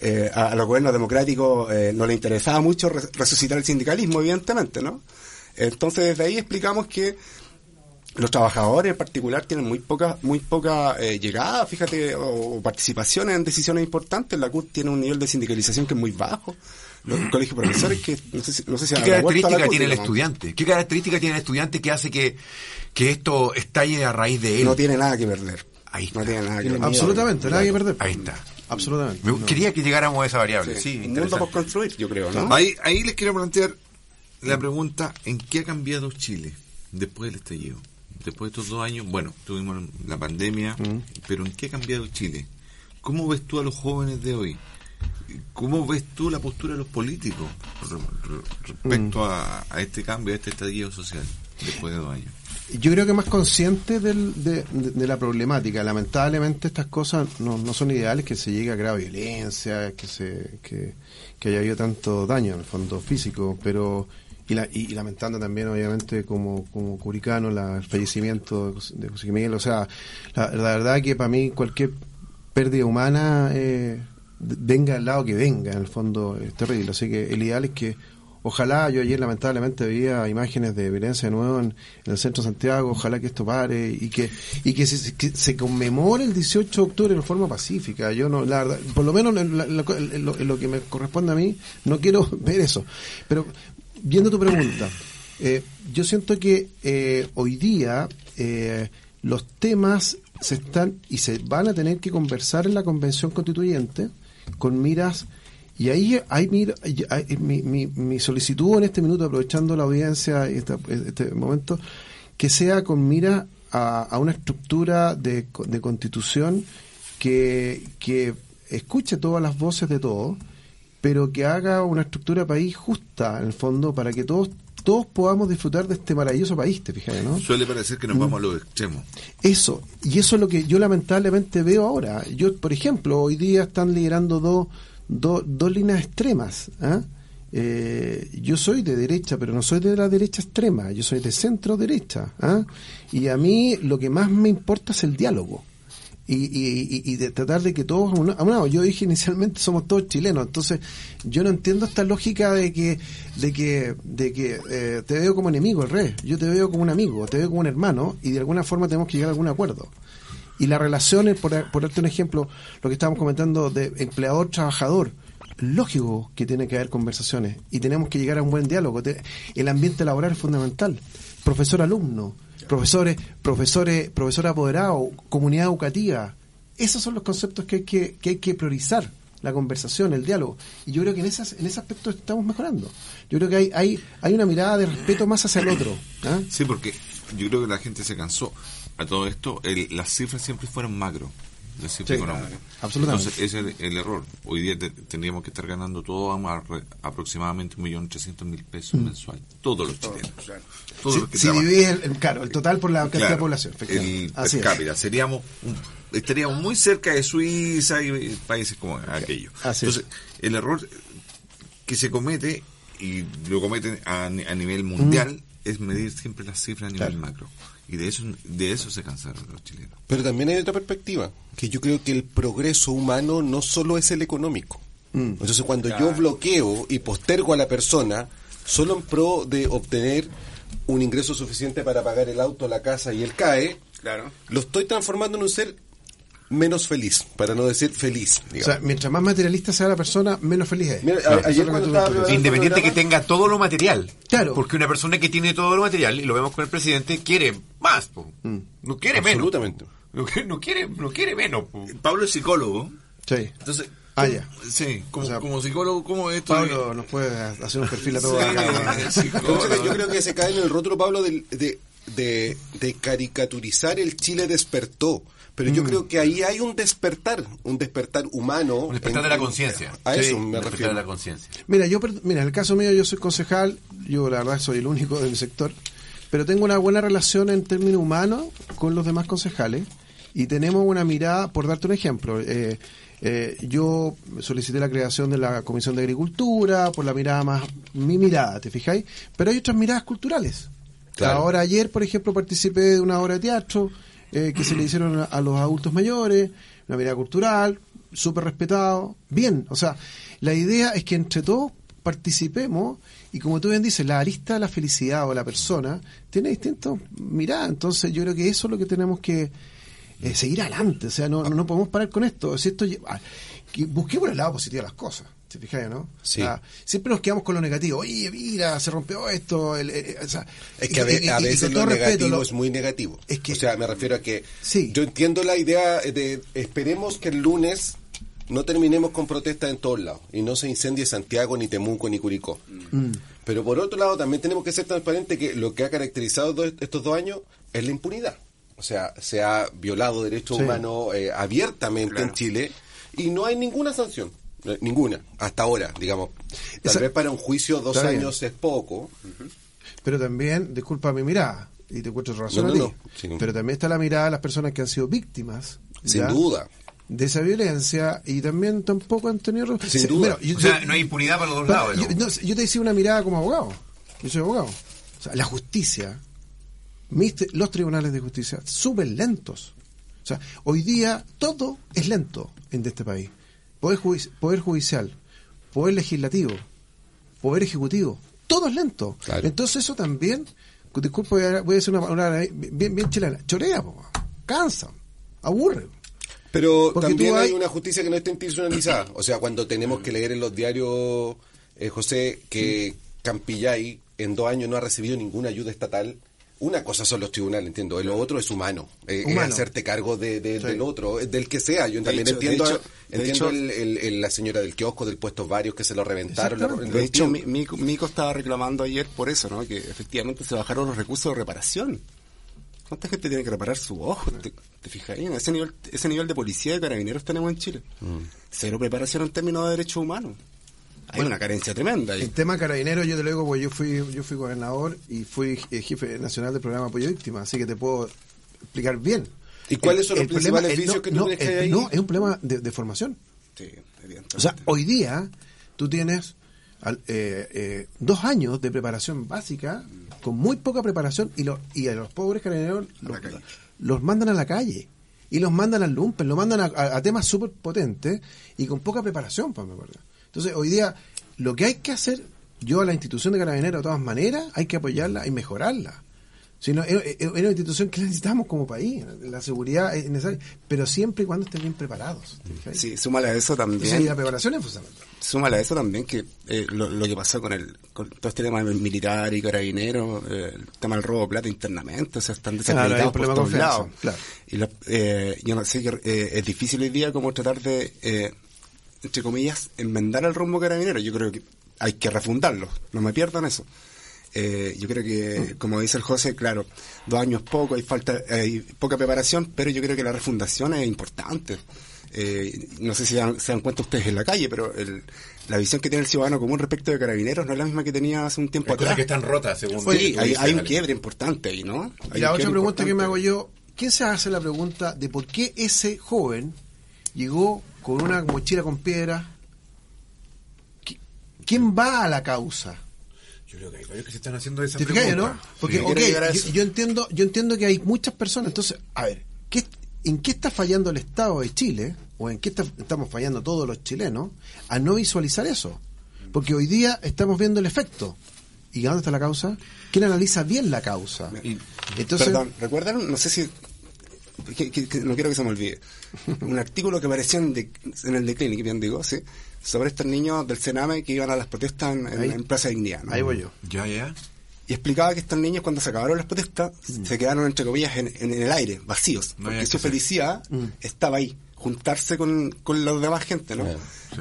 Eh, a, a los gobiernos democráticos eh, no le interesaba mucho re- resucitar el sindicalismo, evidentemente, ¿no? Entonces, desde ahí explicamos que los trabajadores en particular tienen muy poca muy poca eh, llegada, fíjate, o, o participación en decisiones importantes. La CUT tiene un nivel de sindicalización que es muy bajo. Los colegios profesores que no sé si, no sé si ¿Qué característica tiene el estudiante? ¿Qué característica tiene el estudiante que hace que, que esto estalle a raíz de él? No tiene nada que perder. Ahí está. No tiene nada que perder. Absolutamente, nada que perder. Ahí está. Absolutamente. Me quería que llegáramos a esa variable. Sí, Sí, un mundo interesante. por construir, yo creo, ¿no? Ahí, ahí les quiero plantear la pregunta, ¿en qué ha cambiado Chile después del estallido? Después de estos dos años, bueno, tuvimos la pandemia, pero ¿en qué ha cambiado Chile? ¿Cómo ves tú a los jóvenes de hoy? ¿Cómo ves tú la postura de los políticos re- re- respecto a, este cambio, a este estallido social después de dos años? Yo creo que más consciente del- de, de- de la problemática. Lamentablemente estas cosas no, son ideales, que se llegue a grave violencia, que se que, que haya habido tanto daño en el fondo físico, pero y, la- y- lamentando también obviamente como, como curicano la- el fallecimiento de José- Miguel. O sea, la, verdad que para mí cualquier pérdida humana, eh, venga al lado que venga, en el fondo es terrible. Así que el ideal es que Ojalá, yo ayer lamentablemente veía imágenes de violencia de nuevo en, en el centro de Santiago, ojalá que esto pare y que y que se, que se conmemore el 18 de octubre de forma pacífica. Yo no, la verdad, por lo menos en, en en en lo que me corresponde a mí, no quiero ver eso. Pero viendo tu pregunta, eh, yo siento que eh, hoy día eh, los temas se están y se van a tener que conversar en la convención constituyente con miras y ahí hay mira, mi, mi, mi solicitud en este minuto, aprovechando la audiencia y esta- este momento, que sea con mira a, a una estructura de, de constitución que, que escuche todas las voces de todos, pero que haga una estructura país justa, en el fondo, para que todos todos podamos disfrutar de este maravilloso país, te fijas, ¿no? Suele parecer que nos vamos a los extremos. Eso, y eso es lo que yo lamentablemente veo ahora. Yo, por ejemplo, hoy día están liderando dos dos dos líneas extremas. ¿ah? Eh, yo soy de derecha, pero no soy de la derecha extrema, yo soy de centro derecha. ¿ah? Y a mí lo que más me importa es el diálogo. Y, y, y- de tratar de que todos, a un- lado. yo dije inicialmente somos todos chilenos, entonces yo no entiendo esta lógica de que, de que, de que eh, te veo como enemigo, el rey, yo te veo como un amigo, te veo como un hermano, y de alguna forma tenemos que llegar a algún acuerdo. Y las relaciones, por, por darte un ejemplo, lo que estábamos comentando de empleador-trabajador, lógico que tiene que haber conversaciones y tenemos que llegar a un buen diálogo. El ambiente laboral es fundamental. Profesor-alumno, profesores, profesores, profesor apoderado, comunidad educativa. Esos son los conceptos que hay que, que hay que priorizar. La conversación, el diálogo. Y yo creo que en, esas, en ese aspecto estamos mejorando. Yo creo que hay, hay, hay una mirada de respeto más hacia el otro. ¿ah? Sí, porque yo creo que la gente se cansó. A todo esto, el- las cifras siempre fueron macro, las cifras Sí, económicas. claro, absolutamente. Entonces, ese es el, el error. Hoy día te- tendríamos que estar ganando todo a- aproximadamente un millón trescientos mil pesos mensual. Todos los chilenos. Todos Si, los que si trabajan. divides el, el- claro, el total por la cantidad de Claro, población. el per Así es. cápita. Seríamos un- estaríamos muy cerca de Suiza y, países como aquellos. Así es. Entonces, el error que se comete, y lo cometen a, ni- a nivel mundial, es medir siempre las cifras a nivel Claro. macro. Y de eso, de eso se cansaron los chilenos. Pero también hay otra perspectiva, que yo creo que el progreso humano no solo es el económico. Entonces cuando yo bloqueo y postergo a la persona solo en pro de obtener un ingreso suficiente para pagar el auto, la casa y el CAE, Claro. lo estoy transformando en un ser menos feliz, para no decir feliz. O sea, mientras más materialista sea la persona, menos feliz es. Mira, a- es ayer que tú Independiente que tenga todo lo material. Claro. Porque una persona que tiene todo lo material, y lo vemos con el presidente, quiere más. po. No quiere menos. Absolutamente. No, quiere- no quiere, no quiere menos. po. Pablo es psicólogo. Sí. Entonces, Ah, ¿cómo- ya. Sí, como, O sea, como psicólogo, ¿cómo esto? Pablo nos puede hacer un perfil a todos Sí, acá. psicólogo. Yo creo, que se cae en el rótulo, Pablo, de, de, de caricaturizar el Chile despertó. Pero Mm. yo creo que ahí hay un despertar, un despertar humano. Un despertar en- de la conciencia. A Sí, eso Un me despertar refiero. de la conciencia. Mira, yo, mira, en el caso mío yo soy concejal, yo la verdad soy el único de mi sector, pero tengo una buena relación en términos humanos con los demás concejales y tenemos una mirada, por darte un ejemplo, eh, eh, yo solicité la creación de la Comisión de Agricultura, por la mirada más, mi mirada, ¿te fijáis? Pero hay otras miradas culturales. Claro. Ahora ayer, por ejemplo, participé de una obra de teatro eh, que se le hicieron a, los adultos mayores, una mirada cultural, súper respetado, bien, o sea, la idea es que entre todos participemos y como tú bien dices, la arista de la felicidad o la persona tiene distintas miradas, entonces yo creo que eso es lo que tenemos que eh, seguir adelante, o sea, no, no, podemos parar con esto, si esto ah, que busquemos el lado positivo de las cosas. ¿Te fijáis, no? Sí. O sea, siempre nos quedamos con lo negativo. Oye, mira, se rompió esto. el- o sea, Es que a, ve- y- a veces lo respeto, negativo lo- es muy negativo. Es que- o sea, me refiero a que Sí. yo entiendo la idea de esperemos que el lunes no terminemos con protestas en todos lados y no se incendie Santiago, ni Temuco, ni Curicó. Mm. Pero por otro lado, también tenemos que ser transparentes que lo que ha caracterizado do- estos dos años es la impunidad. O sea, se ha violado derechos Sí. humanos eh, abiertamente en Chile y no hay ninguna sanción. Eh, Ninguna, hasta ahora, digamos. Tal Esa- vez para un juicio dos bien. años es poco. Pero también, disculpa mi mirada, y te encuentro razón No, a ti, no. Sí. pero también está la mirada de las personas que han sido víctimas. Sin ¿ya? duda. De esa violencia y también tampoco han tenido... Sin duda. bueno, yo- O sea, yo- no hay impunidad para los dos para- lados. yo, ¿no? no, yo te decía una mirada como abogado. Yo soy abogado. O sea, la justicia, mis los tribunales de justicia, súper lentos. O sea, hoy día todo es lento en este país. Poder, judici- poder judicial, poder legislativo, poder ejecutivo, todo es lento. Claro. Entonces eso también, disculpa, voy a, decir una palabra bien, bien chilena, chorea, po, cansa, aburre. Pero Porque también hay- una justicia que no está institucionalizada. O sea, cuando tenemos que leer en los diarios, eh, José, que Campillay en dos años no ha recibido ninguna ayuda estatal. Una cosa son los tribunales, entiendo. Lo otro es humano. Eh, Humano. Es hacerte cargo de, de- Sí. del otro, eh, del que sea. Yo De también hecho- entiendo, de hecho- de entiendo el- el- el- la señora del kiosco, del puesto varios que se lo reventaron. Exactamente. De hecho, lo- Mi- Mico, Mico estaba reclamando ayer por eso, ¿no? Que efectivamente se bajaron los recursos de reparación. ¿Cuánta gente tiene que reparar su ojo? ¿Te, te fijas? Ese nivel, ese nivel de policía y carabineros tenemos en Chile. Cero preparación en términos de derechos humanos. Hay una carencia tremenda ahí. El tema carabinero, yo te lo digo, porque yo fui, yo fui gobernador y fui eh, jefe nacional del programa Apoyo Víctimas, así que te puedo explicar bien. ¿Y cuáles son los problema- principales el- vicios no, que tú no, crees que el- hay ahí? No, es un problema de, de formación. Sí, evidentemente. O sea, hoy día tú tienes al- eh, eh, dos años de preparación básica con muy poca preparación y, lo- y a los pobres carabineros los, los mandan a la calle y los mandan al lumpen, los mandan a, a- a temas súper potentes y con poca preparación, pues me acuerdo. Entonces, hoy día lo que hay que hacer, yo a la institución de carabineros de todas maneras, hay que apoyarla y mejorarla. Si no, es, una institución que necesitamos como país, la seguridad es necesaria, pero siempre y cuando estén bien preparados. Sí, súmale a eso Entonces, también. y la preparación es fundamental. Súmale a eso también que eh, lo, lo que pasó con el con todo este tema militar y carabinero, eh, el tema del robo de plata internamente, o sea, están Claro, desacreditados por problema de todos lados. claro. Y la- eh, yo no sé, que eh, es difícil hoy día como tratar de, eh, entre comillas, enmendar el rumbo carabinero. Yo creo que hay que refundarlo, no me pierdan eso. Eh, yo creo que, como dice el José, claro, dos años poco, hay falta, hay poca preparación, pero yo creo que la refundación es importante. Eh, no sé si dan- se dan cuenta ustedes en la calle, pero el- la visión que tiene el ciudadano común respecto de carabineros no es la misma que tenía hace un tiempo Hay cosas atrás. que están rotas, según Sí, tú hay, un quiebre importante ahí, ¿no? Hay Y la otra pregunta que me hago yo, ¿quién se hace la pregunta de por qué ese joven llegó con una mochila con piedra? ¿Qui- ¿Quién va a la causa? Yo creo que hay varios que se están haciendo esa ¿Te fijas, pregunta. no? Porque, Sí. yo, entiendo, yo entiendo que hay muchas personas. Entonces, a ver, ¿qué, ¿en qué está fallando el Estado de Chile? ¿O en qué está- estamos fallando todos los chilenos? A no visualizar eso. Porque hoy día estamos viendo el efecto. ¿Y dónde está la causa? ¿Quién analiza bien la causa? Entonces, Perdón, ¿recuerdan? No sé si que, que- que no quiero que se me olvide. Un artículo que apareció en, de- en el The Clinic, bien digo, sí, sobre estos niños del Sename que iban a las protestas en, en- Ahí- en Plaza Dignidad. ¿no? Ahí voy yo. Ya, ya. Y explicaba que estos niños, cuando se acabaron las protestas, se quedaron, entre comillas, en, en el aire, vacíos. No porque que su felicidad estaba ahí, juntarse con, con la demás gente, ¿no?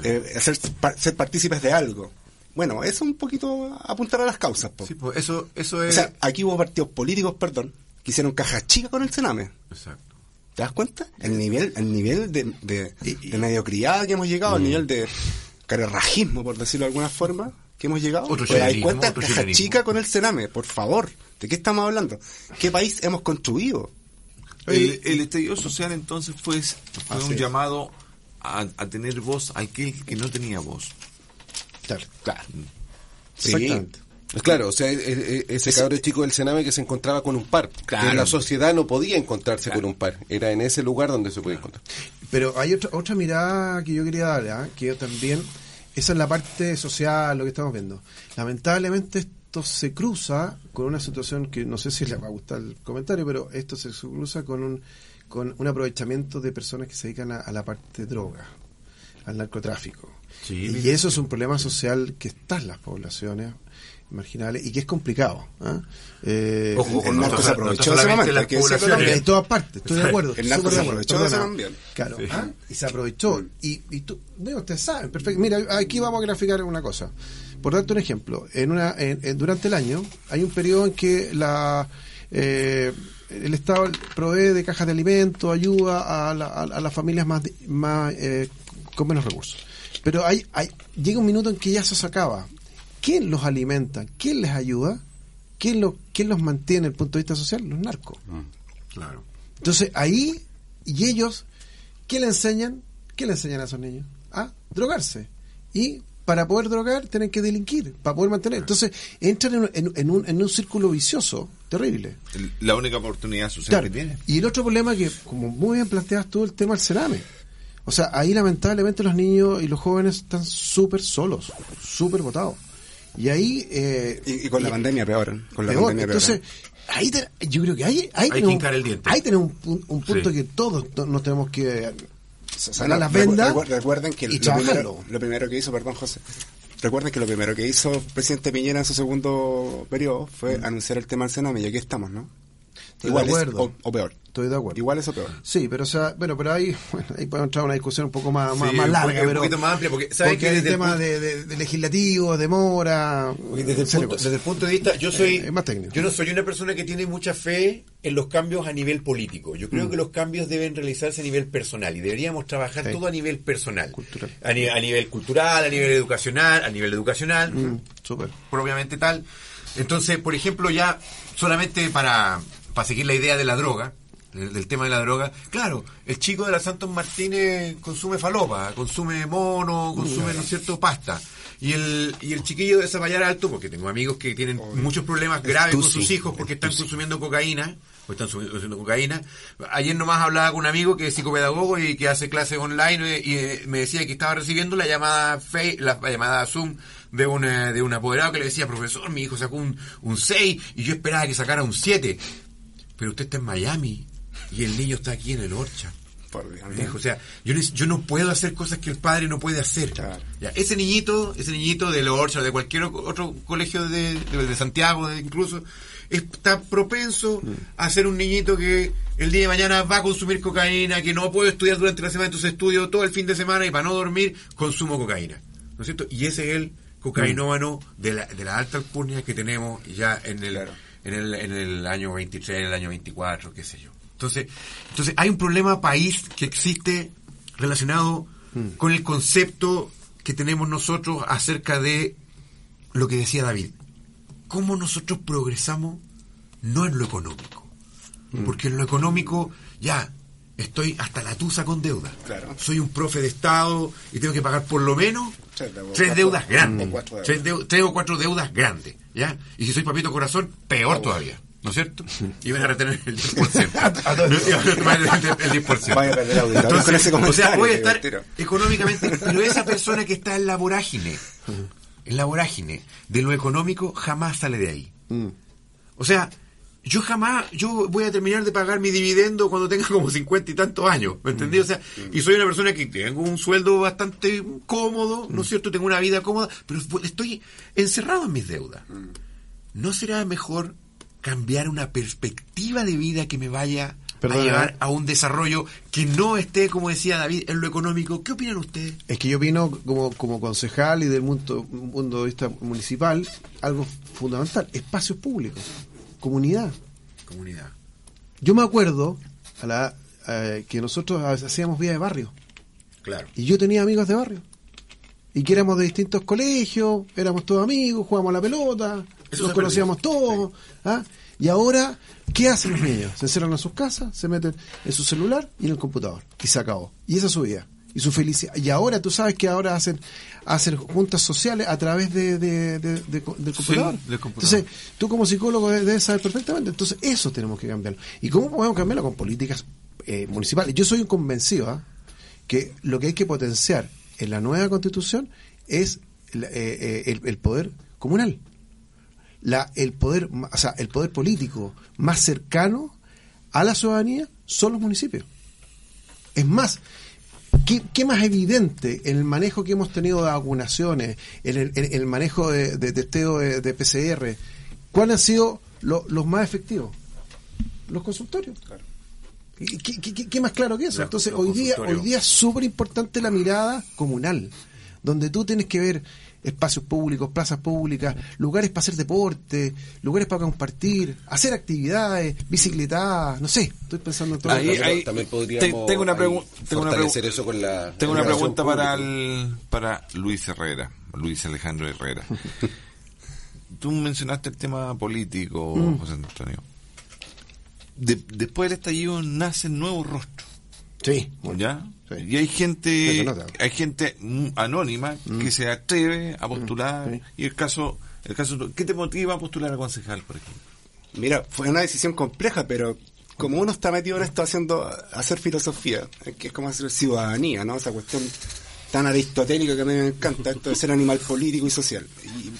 Eh, hacer, par- ser partícipes de algo. Bueno, eso un poquito apuntar a las causas, po. Sí, pues eso, eso O es... sea, aquí hubo partidos políticos, perdón, que hicieron caja chica con el Sename. Exacto. ¿Te das cuenta? El nivel, el nivel de, de, de mediocridad que hemos llegado, Mm. el nivel de carerrajismo, por decirlo de alguna forma, que hemos llegado. Otro ¿Te das chilenismo, cuenta? Caja chica con el Sename, por favor. ¿De qué estamos hablando? ¿Qué país hemos construido? El, el estallido social entonces fue, fue Así un es. llamado a, a tener voz a aquel que no tenía voz. Claro. Claro. Sí. Exactamente. Claro, o sea, e- e- ese cabrón chico del Sename que se encontraba con un par. Claro. Que la sociedad no podía encontrarse con un par. Era en ese lugar donde se podía encontrar. Pero hay otra, otra mirada que yo quería darle, ¿ah? que también, esa es la parte social, lo que estamos viendo. Lamentablemente esto se cruza con una situación que no sé si les va a gustar el comentario, pero esto se cruza con un, con un aprovechamiento de personas que se dedican a, a la parte de droga, al narcotráfico. y eso es un problema social que está en las poblaciones marginales y que es complicado. ¿ah? Eh, Ojo, el no narco se no aprovechó de ese momento, en todas partes, estoy de acuerdo. El narco se aprovechó de también. Claro, ¿ah? y se aprovechó. Y, y tú, no, ustedes saben, perfecto. Mira, aquí vamos a graficar una cosa. Por darte un ejemplo, en una, en- en- durante el año hay un periodo en que la eh, el Estado provee de cajas de alimentos, ayuda a, la- a- a las familias más, más eh, con menos recursos. Pero hay, hay, llega un minuto en que ya se acaba. ¿Quién los alimenta? ¿Quién les ayuda? ¿Quién, lo, quién los mantiene desde el punto de vista social? Los narcos. Claro. Entonces ahí, y ellos, ¿qué le enseñan? ¿Qué le enseñan a esos niños? A drogarse. Y para poder drogar tienen que delinquir, para poder mantener. Entonces entran en, en- en un, en un círculo vicioso terrible. La única oportunidad social Claro. que tiene. Y el otro problema que, como muy bien planteas tú, el tema del cename. O sea, ahí lamentablemente los niños y los jóvenes están súper solos, súper botados. Y ahí... eh, Y, y con la pandemia peor. ¿eh? Con la peor. pandemia peor. Entonces, ahí te- yo creo que ahí, ahí Hay que hincar el diente. ahí tenemos un, un punto Sí. que todos to- nos tenemos que sacar las vendas recu- recuerden que y lo primero, lo primero que hizo, perdón José, recuerden que lo primero que hizo el presidente Piñera en su segundo periodo fue anunciar el tema del Sename y aquí estamos, ¿no? Estoy de Igual es, acuerdo. o, o peor. Estoy de acuerdo. Igual es o peor. Sí, pero o sea, bueno, pero ahí, bueno, ahí podemos entrar a una discusión un poco más, más, Sí, más un larga, un pero poquito más amplia, porque, ¿sabe porque que hay desde el tema punto- de, de- de legislativo, demora, Y desde el, punto, cosas. desde el punto de vista, yo soy, es más técnico. yo no soy una persona que tiene mucha fe en los cambios a nivel político. Yo Mm. creo que los cambios deben realizarse a nivel personal y deberíamos trabajar Sí. todo a nivel personal, Cultural. A, ni- a nivel cultural, a nivel educacional, a nivel educacional, Mm, súper. propiamente tal. Entonces, por ejemplo, ya solamente para, para seguir la idea de la droga, del, tema de la droga, claro, el chico de la Santos Martínez consume falopa, consume mono, consume, ¿no es cierto?, pasta. Y el, y el chiquillo de Zapallar Alto, porque tengo amigos que tienen muchos problemas graves con sus hijos porque están consumiendo cocaína, o están su- consumiendo cocaína. Ayer nomás hablaba con un amigo que es psicopedagogo y que hace clases online eh, y eh, me decía que estaba recibiendo la llamada Fe- la, la llamada Zoom de un, eh, de un apoderado que le decía, profesor, mi hijo sacó un, un 6 y yo esperaba que sacara un 7. Pero usted está en Miami y el niño está aquí en el Orchard. Por Dios. Dijo, o sea, yo, yo no puedo hacer cosas que el padre no puede hacer. Claro. Ya, ese niñito, ese niñito de Orchard, de cualquier otro colegio de, de- de Santiago incluso, está propenso a ser un niñito que el día de mañana va a consumir cocaína, que no puede estudiar durante la semana, entonces estudio todo el fin de semana y para no dormir consumo cocaína. ¿No es cierto? Y ese es el cocainómano de, la, de la alta alcurnia que tenemos ya en el, Claro. En el, en el año 23, en el año 24, qué sé yo. Entonces, entonces hay un problema país que existe relacionado con el concepto que tenemos nosotros acerca de lo que decía David. ¿Cómo nosotros progresamos? No en lo económico. Porque en lo económico, ya, estoy hasta la tusa con deuda. Claro. Soy un profe de Estado y tengo que pagar por lo menos Tres deudas. tres Cuatro- deudas grandes. o cuatro deudas. Tres, o cuatro deudas grandes. ¿ya? Y si soy papito corazón, peor todavía. ¿No es cierto? Y van a retener el 10%. No, y van a retener el- el 10%. Vaya a perder auditores con ese o sea, voy a estar económicamente, pero esa persona que está en la vorágine, en la vorágine de lo económico, jamás sale de ahí. Mm. O sea, yo jamás, yo voy a terminar de pagar mi dividendo cuando tenga como cincuenta y tantos años, ¿me entendí? O sea, y soy una persona que tengo un sueldo bastante cómodo, ¿no es cierto? Tengo una vida cómoda, pero estoy encerrado en mis deudas. ¿No será mejor cambiar una perspectiva de vida que me vaya a llevar a un desarrollo que no esté, como decía David, en lo económico? ¿Qué opinan ustedes? Es que yo opino como, como concejal y del mundo, mundo de vista municipal, algo fundamental, espacios públicos, comunidad. Comunidad. Yo me acuerdo a la, eh, que nosotros hacíamos vida de barrio Claro. y yo tenía amigos de barrio y que éramos de distintos colegios, éramos todos amigos, jugábamos a la pelota, Eso nos conocíamos todos. ¿ah? Y ahora, ¿qué hacen los niños? Se encierran en sus casas, se meten en su celular y en el computador y se acabó. Y esa es su vida y su felicidad. Y ahora tú sabes que ahora hacen hacen juntas sociales a través de, de- de- de- del computador. del computador. Entonces, tú como psicólogo debes saber perfectamente. Entonces, eso tenemos que cambiarlo. ¿Y cómo podemos cambiarlo? Con políticas eh, municipales. Yo soy un convencido ¿ah? que lo que hay que potenciar en la nueva constitución es el, eh, eh, el- el poder comunal. La, el poder, o sea, el poder político más cercano a la ciudadanía son los municipios. Es más, ¿qué, qué más evidente en el manejo que hemos tenido de vacunaciones, en el, en el manejo de, de testeo de, de PCR? ¿Cuáles han sido lo- los más efectivos? Los consultorios. ¿Y ¿Qué, qué- qué- qué más claro que eso? Entonces, los hoy día, hoy día es súper importante la mirada comunal, donde tú tienes que ver espacios públicos, plazas públicas, lugares para hacer deporte, lugares para compartir, hacer actividades, bicicletadas, no sé, estoy pensando en todo. Ahí- También, ahí- también te- podríamos tengo una ahí pregu- tengo una fortalecer pregu- eso con la Tengo una pregunta para el, para Luis Herrera, Luis Alejandro Herrera. Tú mencionaste el tema político, Mm. José Antonio. De- después del estallido nacen nuevos rostros, Sí, ¿ya? Sí. Y hay gente, hay gente mm, anónima que se atreve a postular. Mm, sí. Y el caso, el caso, ¿qué te motiva a postular a concejal, por ejemplo? Mira, fue una decisión compleja, pero como uno está metido en esto haciendo, hacer filosofía, que es como hacer ciudadanía, ¿no? Esa cuestión tan aristotélica que a mí me encanta, esto de ser animal político y social. Y,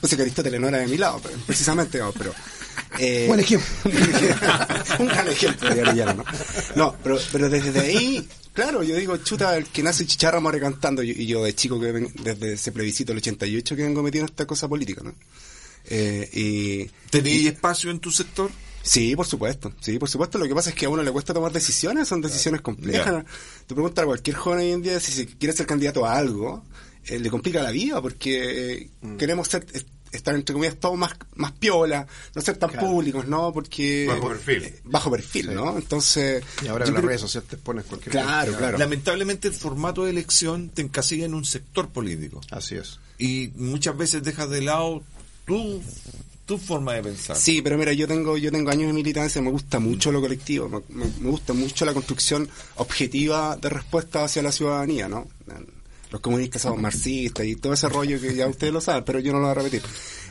pues que Aristóteles no era de mi lado, pero- precisamente, no, pero... eh, Buen ejemplo. un gran ejemplo de ¿no? No, pero, pero desde ahí, claro, yo digo, chuta, el que nace chicharra muere cantando, y y yo de chico que ven- desde ese plebiscito del 88 que vengo metido en esta cosa política, ¿no? Eh, y ¿Tenéis espacio en tu sector? Sí, por supuesto, sí, por supuesto. Lo que pasa es que a uno le cuesta tomar decisiones, son decisiones complejas. Ya. Tú preguntas a cualquier joven hoy en día si quiere ser candidato a algo, eh, le complica la vida porque eh, Mm. queremos ser, estar entre comillas todos más, más piola, no ser tan públicos, ¿no? Porque... Bajo perfil. eh, bajo perfil, ¿no? Entonces... Y ahora en las redes sociales te pones cualquier Claro, cosa. claro. Lamentablemente el formato de elección te encasilla en un sector político. Así es. Y muchas veces dejas de lado tu, tu forma de pensar. Sí, pero mira, yo tengo yo tengo años de militancia, me gusta mucho lo colectivo, me, me- me gusta mucho la construcción objetiva de respuesta hacia la ciudadanía, ¿no? Los comunistas somos marxistas y todo ese rollo que ya ustedes lo saben, pero yo no lo voy a repetir.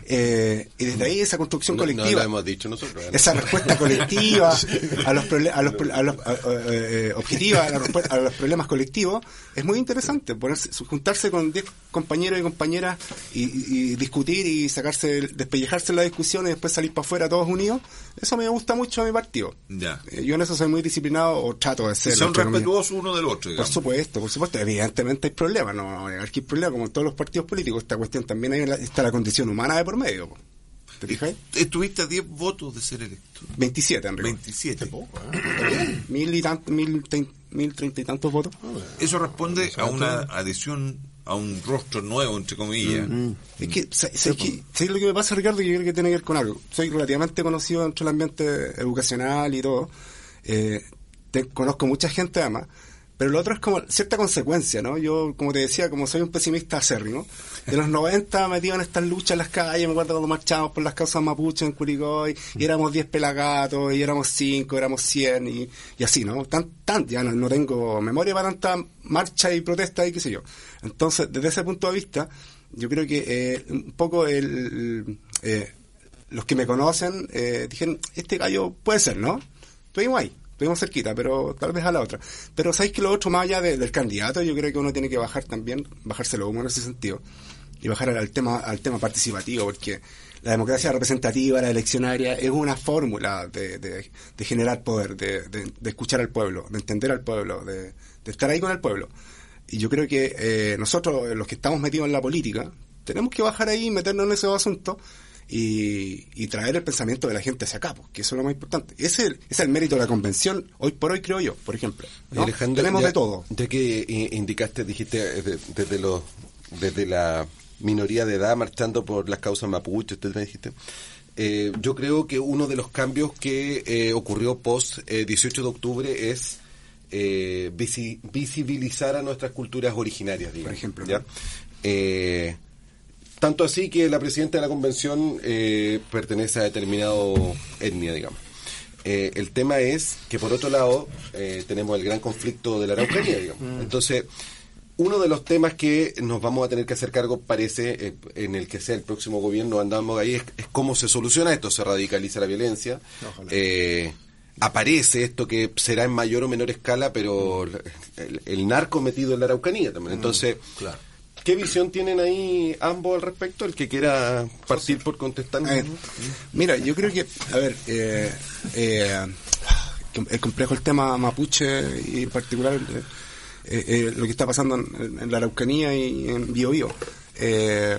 Eh, y desde ahí esa construcción No, no colectiva, lo hemos dicho nosotros. ¿eh? esa respuesta colectiva a los, a los, a los- a- a- eh, objetiva a, la respu- a los problemas colectivos es muy interesante ponerse juntarse con 10 compañeros y compañeras y, y- discutir y sacarse despellejarse en la discusión y después salir para afuera todos unidos eso me gusta mucho a mi partido Ya. Eh, yo en eso soy muy disciplinado o trato de ser Son respetuosos uno del otro. por supuesto, por supuesto, evidentemente hay problemas, no hay problemas, como en todos los partidos políticos, esta cuestión también hay la- está la condición humana de por medio. ¿Te fijas? Estuviste a 10 votos de ser electo. 27 en rigor. 27. Mil y tantos, mil, trein- mil treinta y tantos votos. Eso responde a una adhesión a un rostro nuevo, entre comillas. Es que, sa- sa- que- ¿sabes lo que me pasa, Ricardo? Que yo creo que tiene que ver con algo. Soy relativamente conocido dentro del ambiente educacional y todo. Eh, te- conozco mucha gente además. Pero lo otro es como cierta consecuencia, ¿no? Yo, como te decía, como soy un pesimista acérrimo, de los 90 metido en estas luchas en las calles, me acuerdo cuando marchábamos por las causas mapuches en Curicoy, y éramos 10 pelagatos, y éramos 5, éramos 100, y, así, ¿no? Tan, tan, ya no, no tengo memoria para tanta marcha y protesta y qué sé yo. Entonces, desde ese punto de vista, yo creo que eh, un poco el, eh, los que me conocen eh, dijeron, este gallo puede ser, ¿no? Estuvimos ahí, estuvimos cerquita, pero tal vez a la otra. Pero sabéis que lo otro, más allá de- del candidato, yo creo que uno tiene que bajar también, bajarse lo humo en ese sentido. y bajar al tema, al tema participativo, porque la democracia representativa, la eleccionaria, es una fórmula de, de, generar poder, de, de, escuchar al pueblo, de entender al pueblo, de, estar ahí con el pueblo. Y yo creo que eh, nosotros, los que estamos metidos en la política, tenemos que bajar ahí, meternos en esos asuntos y, y traer el pensamiento de la gente hacia acá, porque eso es lo más importante. Ese es el, ese es el mérito de la convención, hoy por hoy creo yo, por ejemplo. ¿no? Alejandro, Tenemos ya- de todo. Ya que eh, indicaste, dijiste eh, de- desde los desde la minoría de edad marchando por las causas mapuche, usted me dijiste. eh, yo creo que uno de los cambios que eh, ocurrió post eh, 18 de octubre es eh, visi- visibilizar a nuestras culturas originarias, digamos, Por ejemplo. ¿ya? Eh, tanto así que la presidenta de la convención eh, pertenece a determinado etnia, digamos. Eh, el tema es que por otro lado eh, tenemos el gran conflicto de la Araucanía, digamos. Entonces, uno de los temas que nos vamos a tener que hacer cargo, parece, eh, en el que sea el próximo gobierno, andamos ahí, es, es cómo se soluciona esto, se radicaliza la violencia, eh, aparece esto que será en mayor o menor escala, pero el, el narco metido en la Araucanía también. Entonces, ¿qué visión tienen ahí ambos al respecto? El que quiera partir por contestar. Ver, mira, yo creo que, a ver, eh, eh, el complejo el tema mapuche y en particular eh, eh, eh, lo que está pasando en, la Araucanía y en Biobío. Eh,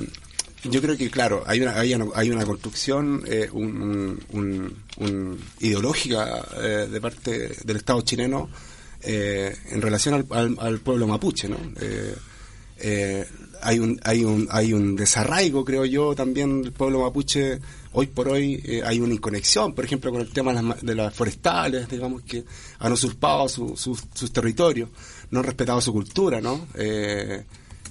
yo creo que, claro, hay una, hay una, hay una construcción eh, un, un- un- ideológica eh, de parte del Estado chileno eh, en relación al- al pueblo mapuche, ¿no? Eh, hay un hay un hay un desarraigo creo yo también del pueblo mapuche. Hoy por hoy eh, hay una inconexión por ejemplo con el tema de las, de las forestales digamos que han usurpado su- sus- sus territorios no han respetado su cultura no Eh,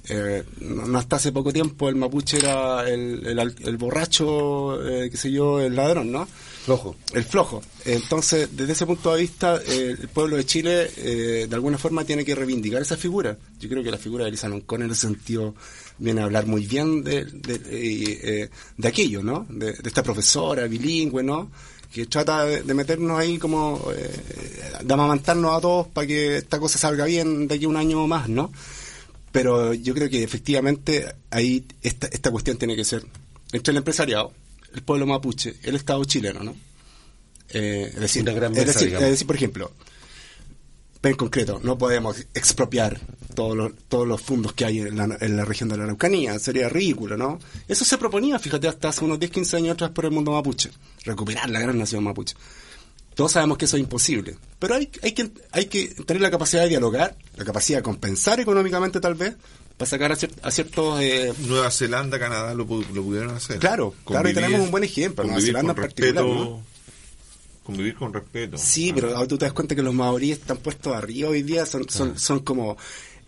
eh, no, hasta hace poco tiempo el mapuche era el, el, el borracho eh, qué sé yo el ladrón no Flojo. el flojo. Entonces, desde ese punto de vista, el pueblo de Chile, eh, de alguna forma, tiene que reivindicar esa figura. Yo creo que la figura de Elisa Loncón, en ese sentido, viene a hablar muy bien de, de, eh, eh, de aquello, ¿no? De, de esta profesora bilingüe, ¿no? Que trata de, de meternos ahí como, eh, de amamantarnos a todos para que esta cosa salga bien de aquí a un año más, ¿no? Pero yo creo que efectivamente ahí esta, esta cuestión tiene que ser entre el empresariado, el pueblo mapuche, el Estado chileno, ¿no? Eh, es decir, Una gran es decir, es decir, por ejemplo, en concreto, no podemos expropiar todos los, todos los fondos que hay en la, en la región de la Araucanía, sería ridículo, ¿no? Eso se proponía, fíjate, hasta hace unos 10, 15 años atrás por el mundo mapuche, recuperar la gran nación mapuche. Todos sabemos que eso es imposible, pero hay, hay, que, hay que tener la capacidad de dialogar, la capacidad de compensar económicamente tal vez, para sacar a, cier- a ciertos... eh, Nueva Zelanda, Canadá lo, pu- lo pudieron hacer. Claro, claro, y tenemos un buen ejemplo, Nueva Zelanda en particular, respeto, ¿no? Convivir con respeto. Sí, Ah. pero ahora tú te das cuenta que los maoríes están puestos arriba hoy día, son, son, son como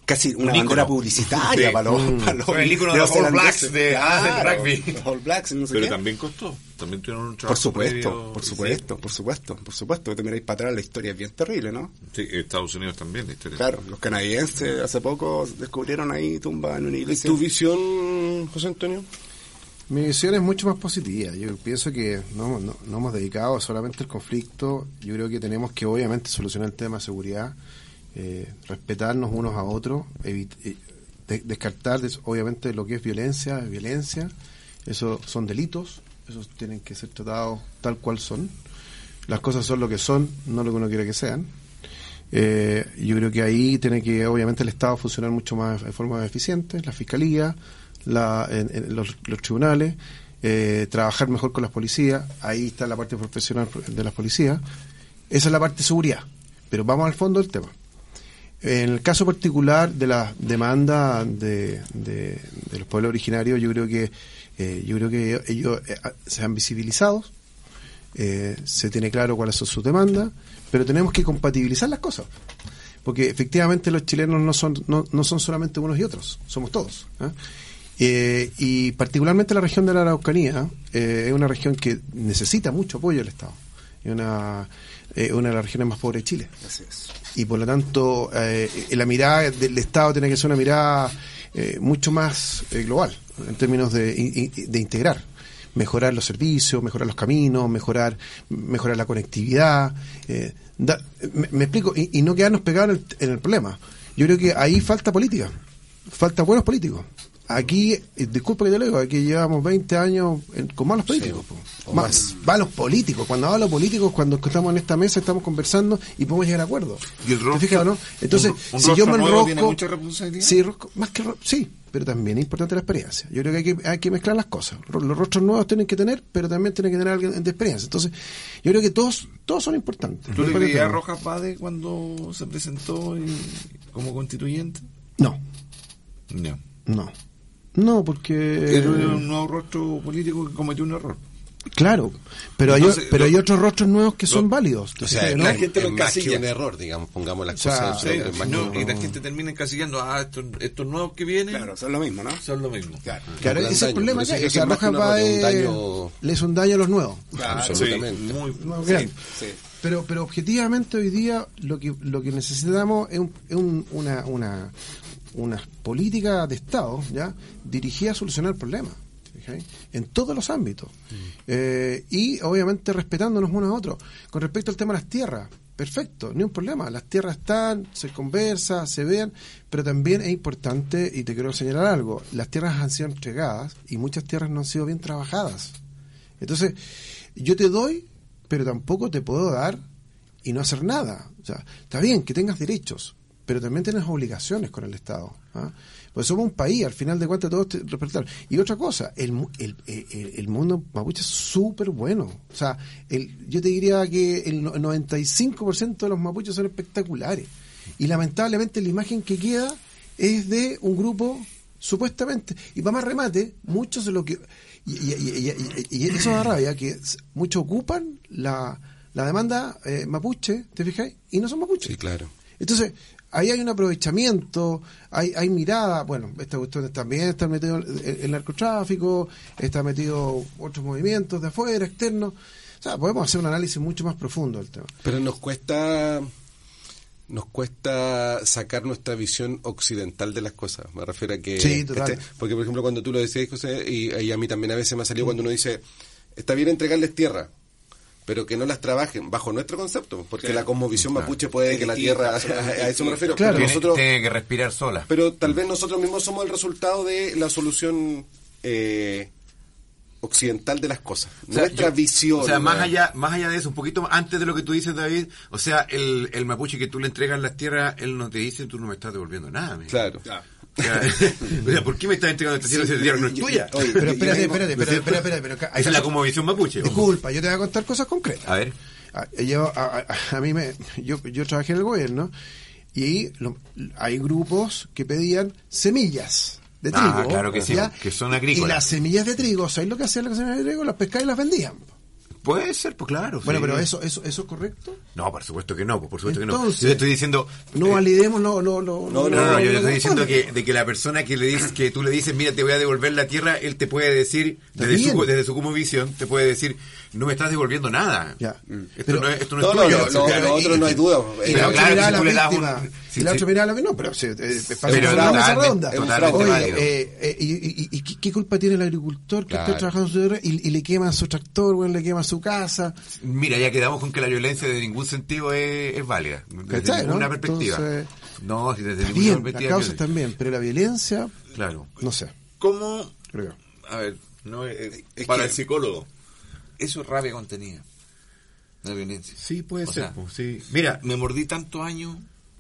casi una Un bandera ícono. publicitaria Sí. para los, para los Son el ícono de los All. Blacks de- ah, Claro, rugby. All Blacks, no sé Pero qué. también costó. También tuvieron un Por trabajo supuesto, previo, por sí. supuesto, por supuesto, por supuesto. Que te miráis para atrás, la historia es bien terrible, ¿no? Sí, Estados Unidos también, la historia. Claro, los canadienses hace poco descubrieron ahí tumbas en una iglesia. ¿Tu visión, José Antonio? Mi visión es mucho más positiva. Yo pienso que no, no, no hemos dedicado solamente al conflicto. Yo creo que tenemos que obviamente solucionar el tema de seguridad, eh, respetarnos unos a otros, eh, de- descartar des- obviamente lo que es violencia, violencia. Eso son delitos, esos tienen que ser tratados tal cual son. Las cosas son lo que son, no lo que uno quiere que sean. Eh, yo creo que ahí tiene que, obviamente, el Estado funcionar mucho más de forma más eficiente, la fiscalía, la, en- los tribunales, eh, trabajar mejor con las policías, ahí está la parte profesional de las policías. Esa es la parte de seguridad, pero vamos al fondo del tema. En el caso particular de la demanda de, de, los pueblos originarios, yo creo que eh, yo creo que ellos eh, se han visibilizado, eh, se tiene claro cuáles son sus demandas, pero tenemos que compatibilizar las cosas. Porque efectivamente los chilenos no son, no, no son solamente unos y otros, somos todos. ¿ah? Y particularmente la región de la Araucanía es una región que necesita mucho apoyo del Estado. Es una, eh, una de las regiones más pobres de Chile. Así es. Y por lo tanto, eh, la mirada del Estado tiene que ser una mirada eh, mucho más eh, global, en términos de, de integrar. Mejorar los servicios, mejorar los caminos, mejorar, mejorar la conectividad. eh, da- me, me explico, y, y no quedarnos pegados en el, en el problema. Yo creo que ahí falta política, falta buenos políticos. Aquí, eh, disculpa que te lo digo, aquí llevamos 20 años en- con malos políticos. po. Ma- más. Malos políticos. Cuando hablo políticos, cuando estamos en esta mesa, estamos conversando y podemos llegar a acuerdos. ¿Y el ¿Te rostro? fijas no? Entonces, ¿Un- un si yo me enrosco... tiene mucha responsabilidad? Sí, rosco- más que sí, pero también es importante la experiencia. Yo creo que hay que, hay que mezclar las cosas. Los rostros nuevos tienen que tener, pero también tienen que tener alguien de experiencia. Entonces, yo creo que todos todos son importantes. ¿Tú le creías a. Rojas Bade cuando se presentó y- como constituyente? No, No. no. No, porque... Era un nuevo rostro político que cometió un error. Claro, pero, Entonces, hay, pero lo- hay otros rostros nuevos que son lo- válidos. O sea, ¿no? la gente lo más que un- error, digamos, pongamos las O sea, cosas. sí, que No, y la gente termina encasillando, ah, estos, estos nuevos que vienen Claro, son lo mismo, ¿no? son lo mismo. Claro. Claro, ese es el problema que es que Rojas es un daño- le es un daño a los nuevos. Absolutamente. Sí, muy, Muy sí. grande. Sí. Pero, pero objetivamente hoy día lo que, lo que necesitamos es, un- es un- una, una, una política de Estado ya dirigida a solucionar problemas. ¿ok? En todos los ámbitos. Eh, y obviamente respetándonos unos a otros. Con respecto al tema de las tierras, perfecto, ni un problema. Las tierras están, se conversa, se vean, pero también es importante, y te quiero señalar algo, las tierras han sido entregadas y muchas tierras no han sido bien trabajadas. Entonces, yo te doy, pero tampoco te puedo dar y no hacer nada. O sea, está bien que tengas derechos, pero también tienes obligaciones con el Estado. ¿ah? Pues somos un país, al final de cuentas todos te respetamos. Y otra cosa, el, el, el, el mundo mapuche es súper bueno. O sea, el, yo te diría que el no- 95% de los mapuches son espectaculares. Y lamentablemente la imagen que queda es de un grupo supuestamente. Y para más remate, muchos de lo que... Y, y- eso da rabia, que muchos ocupan la, la demanda eh, mapuche, ¿te fijáis? Y no son mapuches. Sí, claro. Entonces, ahí hay un aprovechamiento, hay, hay mirada, bueno, esta cuestión también está metido el, el narcotráfico, está metido otros movimientos de afuera, externos. O sea, podemos hacer un análisis mucho más profundo del tema. Pero nos cuesta nos cuesta sacar nuestra visión occidental de las cosas. Me refiero a que... Sí, total. este, porque, por ejemplo, cuando tú lo decías, José, y, y a mí también a veces me ha salido cuando uno dice, está bien entregarles tierra, pero que no las trabajen bajo nuestro concepto, porque la cosmovisión mapuche puede que la tierra... A eso me refiero. Claro. Tiene, nosotros, tiene que respirar sola. pero tal vez nosotros mismos somos el resultado de la solución eh, occidental de las cosas. O sea, Nuestra yo- visión. O sea, más allá, más allá de eso, un poquito antes de lo que tú dices, David, o sea, el, el mapuche que tú le entregas las tierras, él no te dice, tú no me estás devolviendo nada. amigo". Claro. ¿por qué me estás entregando esta tierra si esta tierra no es tuya? Oye, Pero espérate, espérate, espérate, espérate, espérate, pero acá- Esa es la conmovisión mapuche. Disculpa, yo te voy a contar cosas concretas. A ver. Ah, Yo, a, a- mí me, yo, yo trabajé en el gobierno y lo- hay grupos que pedían semillas de Ah, trigo. claro que sí, que son agrícolas. Y las semillas de trigo, ¿sabes lo que hacían las semillas de trigo? Las pescaban y las vendían. Puede ser, pues claro. Bueno, sí. pero eso, eso, eso es correcto. No, por supuesto que no, pues, por supuesto que no. Entonces- Yo te estoy diciendo... No eh, validemos lo, No, No, no, no, yo te estoy diciendo que, de que la persona que le dices, que tú le dices, mira, te voy a devolver la tierra, él te puede decir, desde su, desde su como visión, te puede decir, no me estás devolviendo nada. Ya. Esto, Pero- no es, esto no No, es no, tuyo. lo- Pero- lo otro no hay duda. Y Eh, la Pero claro, si la tú le das víctima. un- y sí, la sí. otra mirada la víctima. No, pero si, eh, pasa Pero por una mesa totalmente, redonda. totalmente Oye, válido. eh, eh, y, y- y qué- culpa tiene el agricultor que Claro. está trabajando su tierra y, y le quema su tractor, bueno, le quema su casa? Mira, ya quedamos con que la violencia de ningún sentido es, es válida. Desde ¿Cachai, ninguna no? perspectiva. Entonces, no, si desde ninguna bien, las perspectiva. causas violencia. también, pero la violencia, Claro. no sé. ¿Cómo? Creo. A ver, no, eh, Es para que- el psicólogo, eso es rabia contenida. La violencia. Sí, puede O ser. sea, pues, sí. Mira, Me mordí tantos años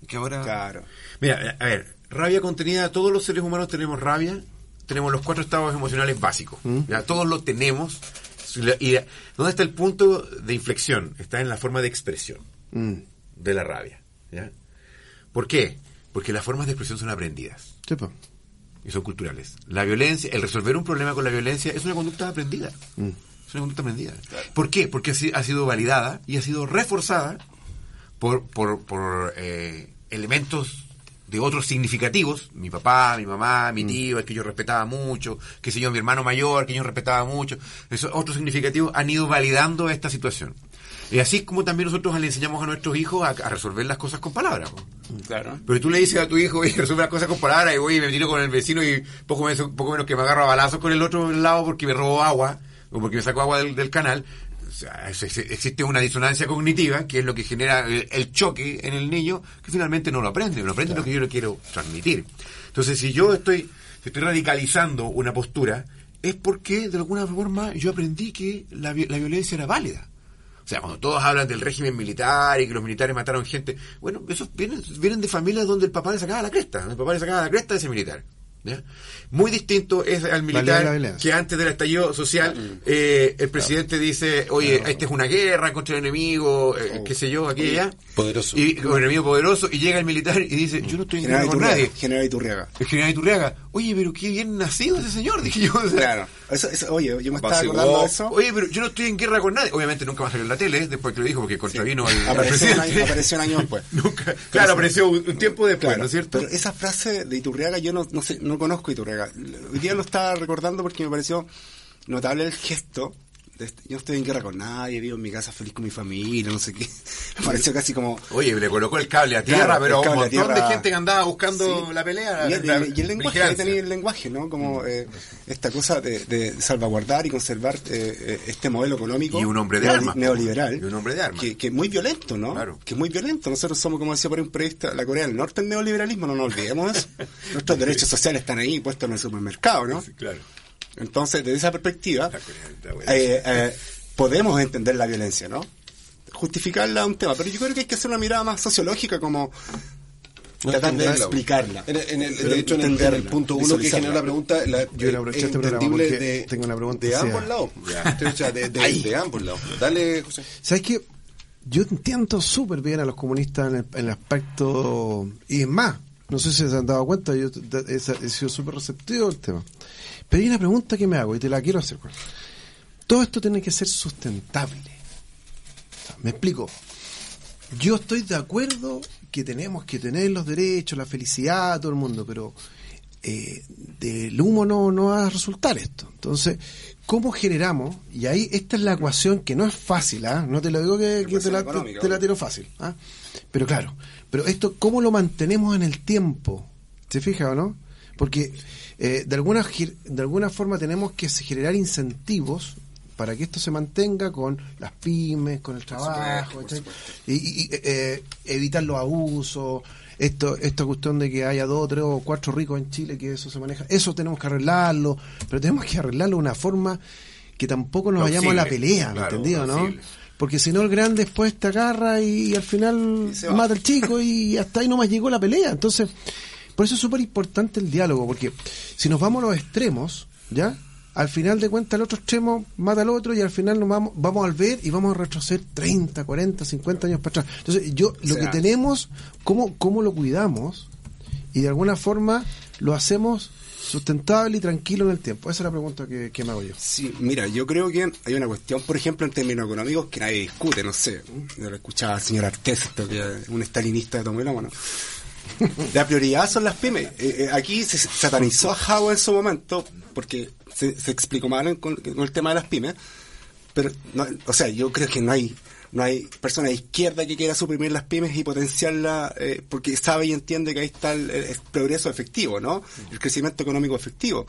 que ahora... Claro. Mira, a ver, rabia contenida, todos los seres humanos tenemos rabia, tenemos los cuatro estados emocionales básicos, ya, todos lo tenemos. Y ¿dónde está el punto de inflexión? Está en la forma de expresión Mm. de la rabia. ¿ya? ¿Por qué? Porque las formas de expresión son aprendidas Sí, pues. y son culturales. La violencia, el resolver un problema con la violencia es una conducta aprendida. Mm. Es una conducta aprendida. ¿Por qué? Porque ha sido validada y ha sido reforzada por, por, por eh, elementos de otros significativos, mi papá, mi mamá, mi tío, el que yo respetaba mucho, que sé yo, mi hermano mayor, que yo respetaba mucho, esos otros significativos han ido validando esta situación. Y así como también nosotros le enseñamos a nuestros hijos a, a resolver las cosas con palabras. Claro. Pero tú le dices a tu hijo, oye, resuelve las cosas con palabras y voy y me tiro con el vecino y poco menos, poco menos que me agarro a balazos con el otro lado porque me robó agua o porque me sacó agua del, del canal. Sea, existe una disonancia cognitiva que es lo que genera el, choque en el niño que finalmente no lo aprende, no aprende lo que yo le quiero transmitir. Entonces, si yo estoy, estoy radicalizando una postura, es porque de alguna forma yo aprendí que la, la violencia era válida. O sea, cuando todos hablan del régimen militar y que los militares mataron gente, bueno, esos vienen, vienen de familias donde el papá le sacaba la cresta, el papá le sacaba la cresta a ese militar. ¿Ya? Muy distinto es al militar que antes del estallido social eh, el presidente dice, oye, esta es una guerra contra el enemigo, eh, qué sé yo, aquí y allá. Poderoso. Y el enemigo poderoso, y llega el militar y dice, yo no estoy en guerra con Iturriaga. nadie. General Iturriaga. El general Iturriaga, oye, pero qué bien nacido ese señor, dije yo. o sea, Claro. Eso, eso- oye, yo me estaba acordando de eso. Oye, pero yo no estoy en guerra con nadie. Obviamente nunca va a salir en la tele, después que lo dijo, porque contravino al, al Apareció un, presidente. año, apareció un año después. Nunca. Claro, apareció un, un tiempo después, Claro, ¿no es cierto? Pero esa frase de Iturriaga yo no, no sé, no conozco Iturriaga. Hoy día lo estaba recordando porque me pareció notable el gesto. Este- yo no estoy en guerra con nadie, vivo en mi casa feliz con mi familia, no sé qué. Me pareció casi como... Oye, le colocó el cable a tierra, Claro, pero un montón tierra. de gente que andaba buscando Sí. la pelea. Y el, la- y el- y el lenguaje, ahí tenía el lenguaje, ¿no? Como eh, esta cosa de, de salvaguardar y conservar eh, eh, este modelo económico. Y un hombre de armas. Neoliberal. Y un hombre de armas. Que, que es muy violento, ¿no? Claro. Que es muy violento. Nosotros somos, como decía por ahí un periodista, la Corea del Norte, el neoliberalismo, no nos olvidemos eso. Nuestros derechos sociales están ahí puestos en el supermercado, ¿no? Claro. Entonces, desde esa perspectiva, La eh, eh, podemos entender la violencia, ¿no? Justificarla es un tema, pero yo creo que hay que hacer una mirada más sociológica, como No, tratando de entenderla. explicarla. En el- en el- de hecho, en el, en el entenderla, punto uno que generó la pregunta, la, Yo quiero aprovechar es este programa entendible porque de, tengo una pregunta de ambos sea- lados. Sea, de, de- de ambos lados. Dale, José. ¿Sabes qué? Yo entiendo súper bien a los comunistas en el, en el aspecto. Y es más, no sé si se han dado cuenta, yo he sido súper receptivo al tema. Pero hay una pregunta que me hago y te la quiero hacer. Todo esto tiene que ser sustentable. O sea, me explico. Yo estoy de acuerdo que tenemos que tener los derechos, la felicidad, todo el mundo, pero eh, del humo no, no va a resultar esto. Entonces, ¿cómo generamos? Y ahí esta es la ecuación que no es fácil, ¿ah? no te lo digo que, que te, la, te la tiro fácil. ¿ah? Pero claro, pero esto, ¿cómo lo mantenemos en el tiempo? ¿Se fija o no? Porque eh, de, alguna, de alguna forma tenemos que generar incentivos para que esto se mantenga con las pymes, con el trabajo, y, y- y, eh, evitar los abusos, esto, esta cuestión de que haya dos, tres o cuatro ricos en Chile, que eso se maneja, eso tenemos que arreglarlo, pero tenemos que arreglarlo de una forma que tampoco nos vayamos a la pelea, ¿me claro, entendido, no? Porque si no el grande después te agarra y, al final mata al chico y hasta ahí nomás llegó la pelea. Entonces, por eso es súper importante el diálogo, porque si nos vamos a los extremos, ¿ya? Al final de cuentas el otro extremo mata al otro y al final nos vamos, vamos a ver y vamos a retroceder 30, 40, 50 años para atrás. Entonces, yo, lo sea- que tenemos, ¿cómo, cómo lo cuidamos? Y de alguna forma lo hacemos sustentable y tranquilo en el tiempo. Esa es la pregunta que, que me hago yo. Sí, mira, yo creo que hay una cuestión, por ejemplo, en términos económicos que nadie discute, no sé. Yo lo escuchaba al señor Artés, esto que es un estalinista de Tomelómano. La prioridad son las pymes. Eh, eh, aquí se satanizó a Jao en su momento porque se, se explicó mal con, con el tema de las pymes. Pero, no, o sea, yo creo que no hay no hay persona de izquierda que quiera suprimir las pymes y potenciarla eh, porque sabe y entiende que ahí está el, el- progreso efectivo, ¿no? El crecimiento económico efectivo.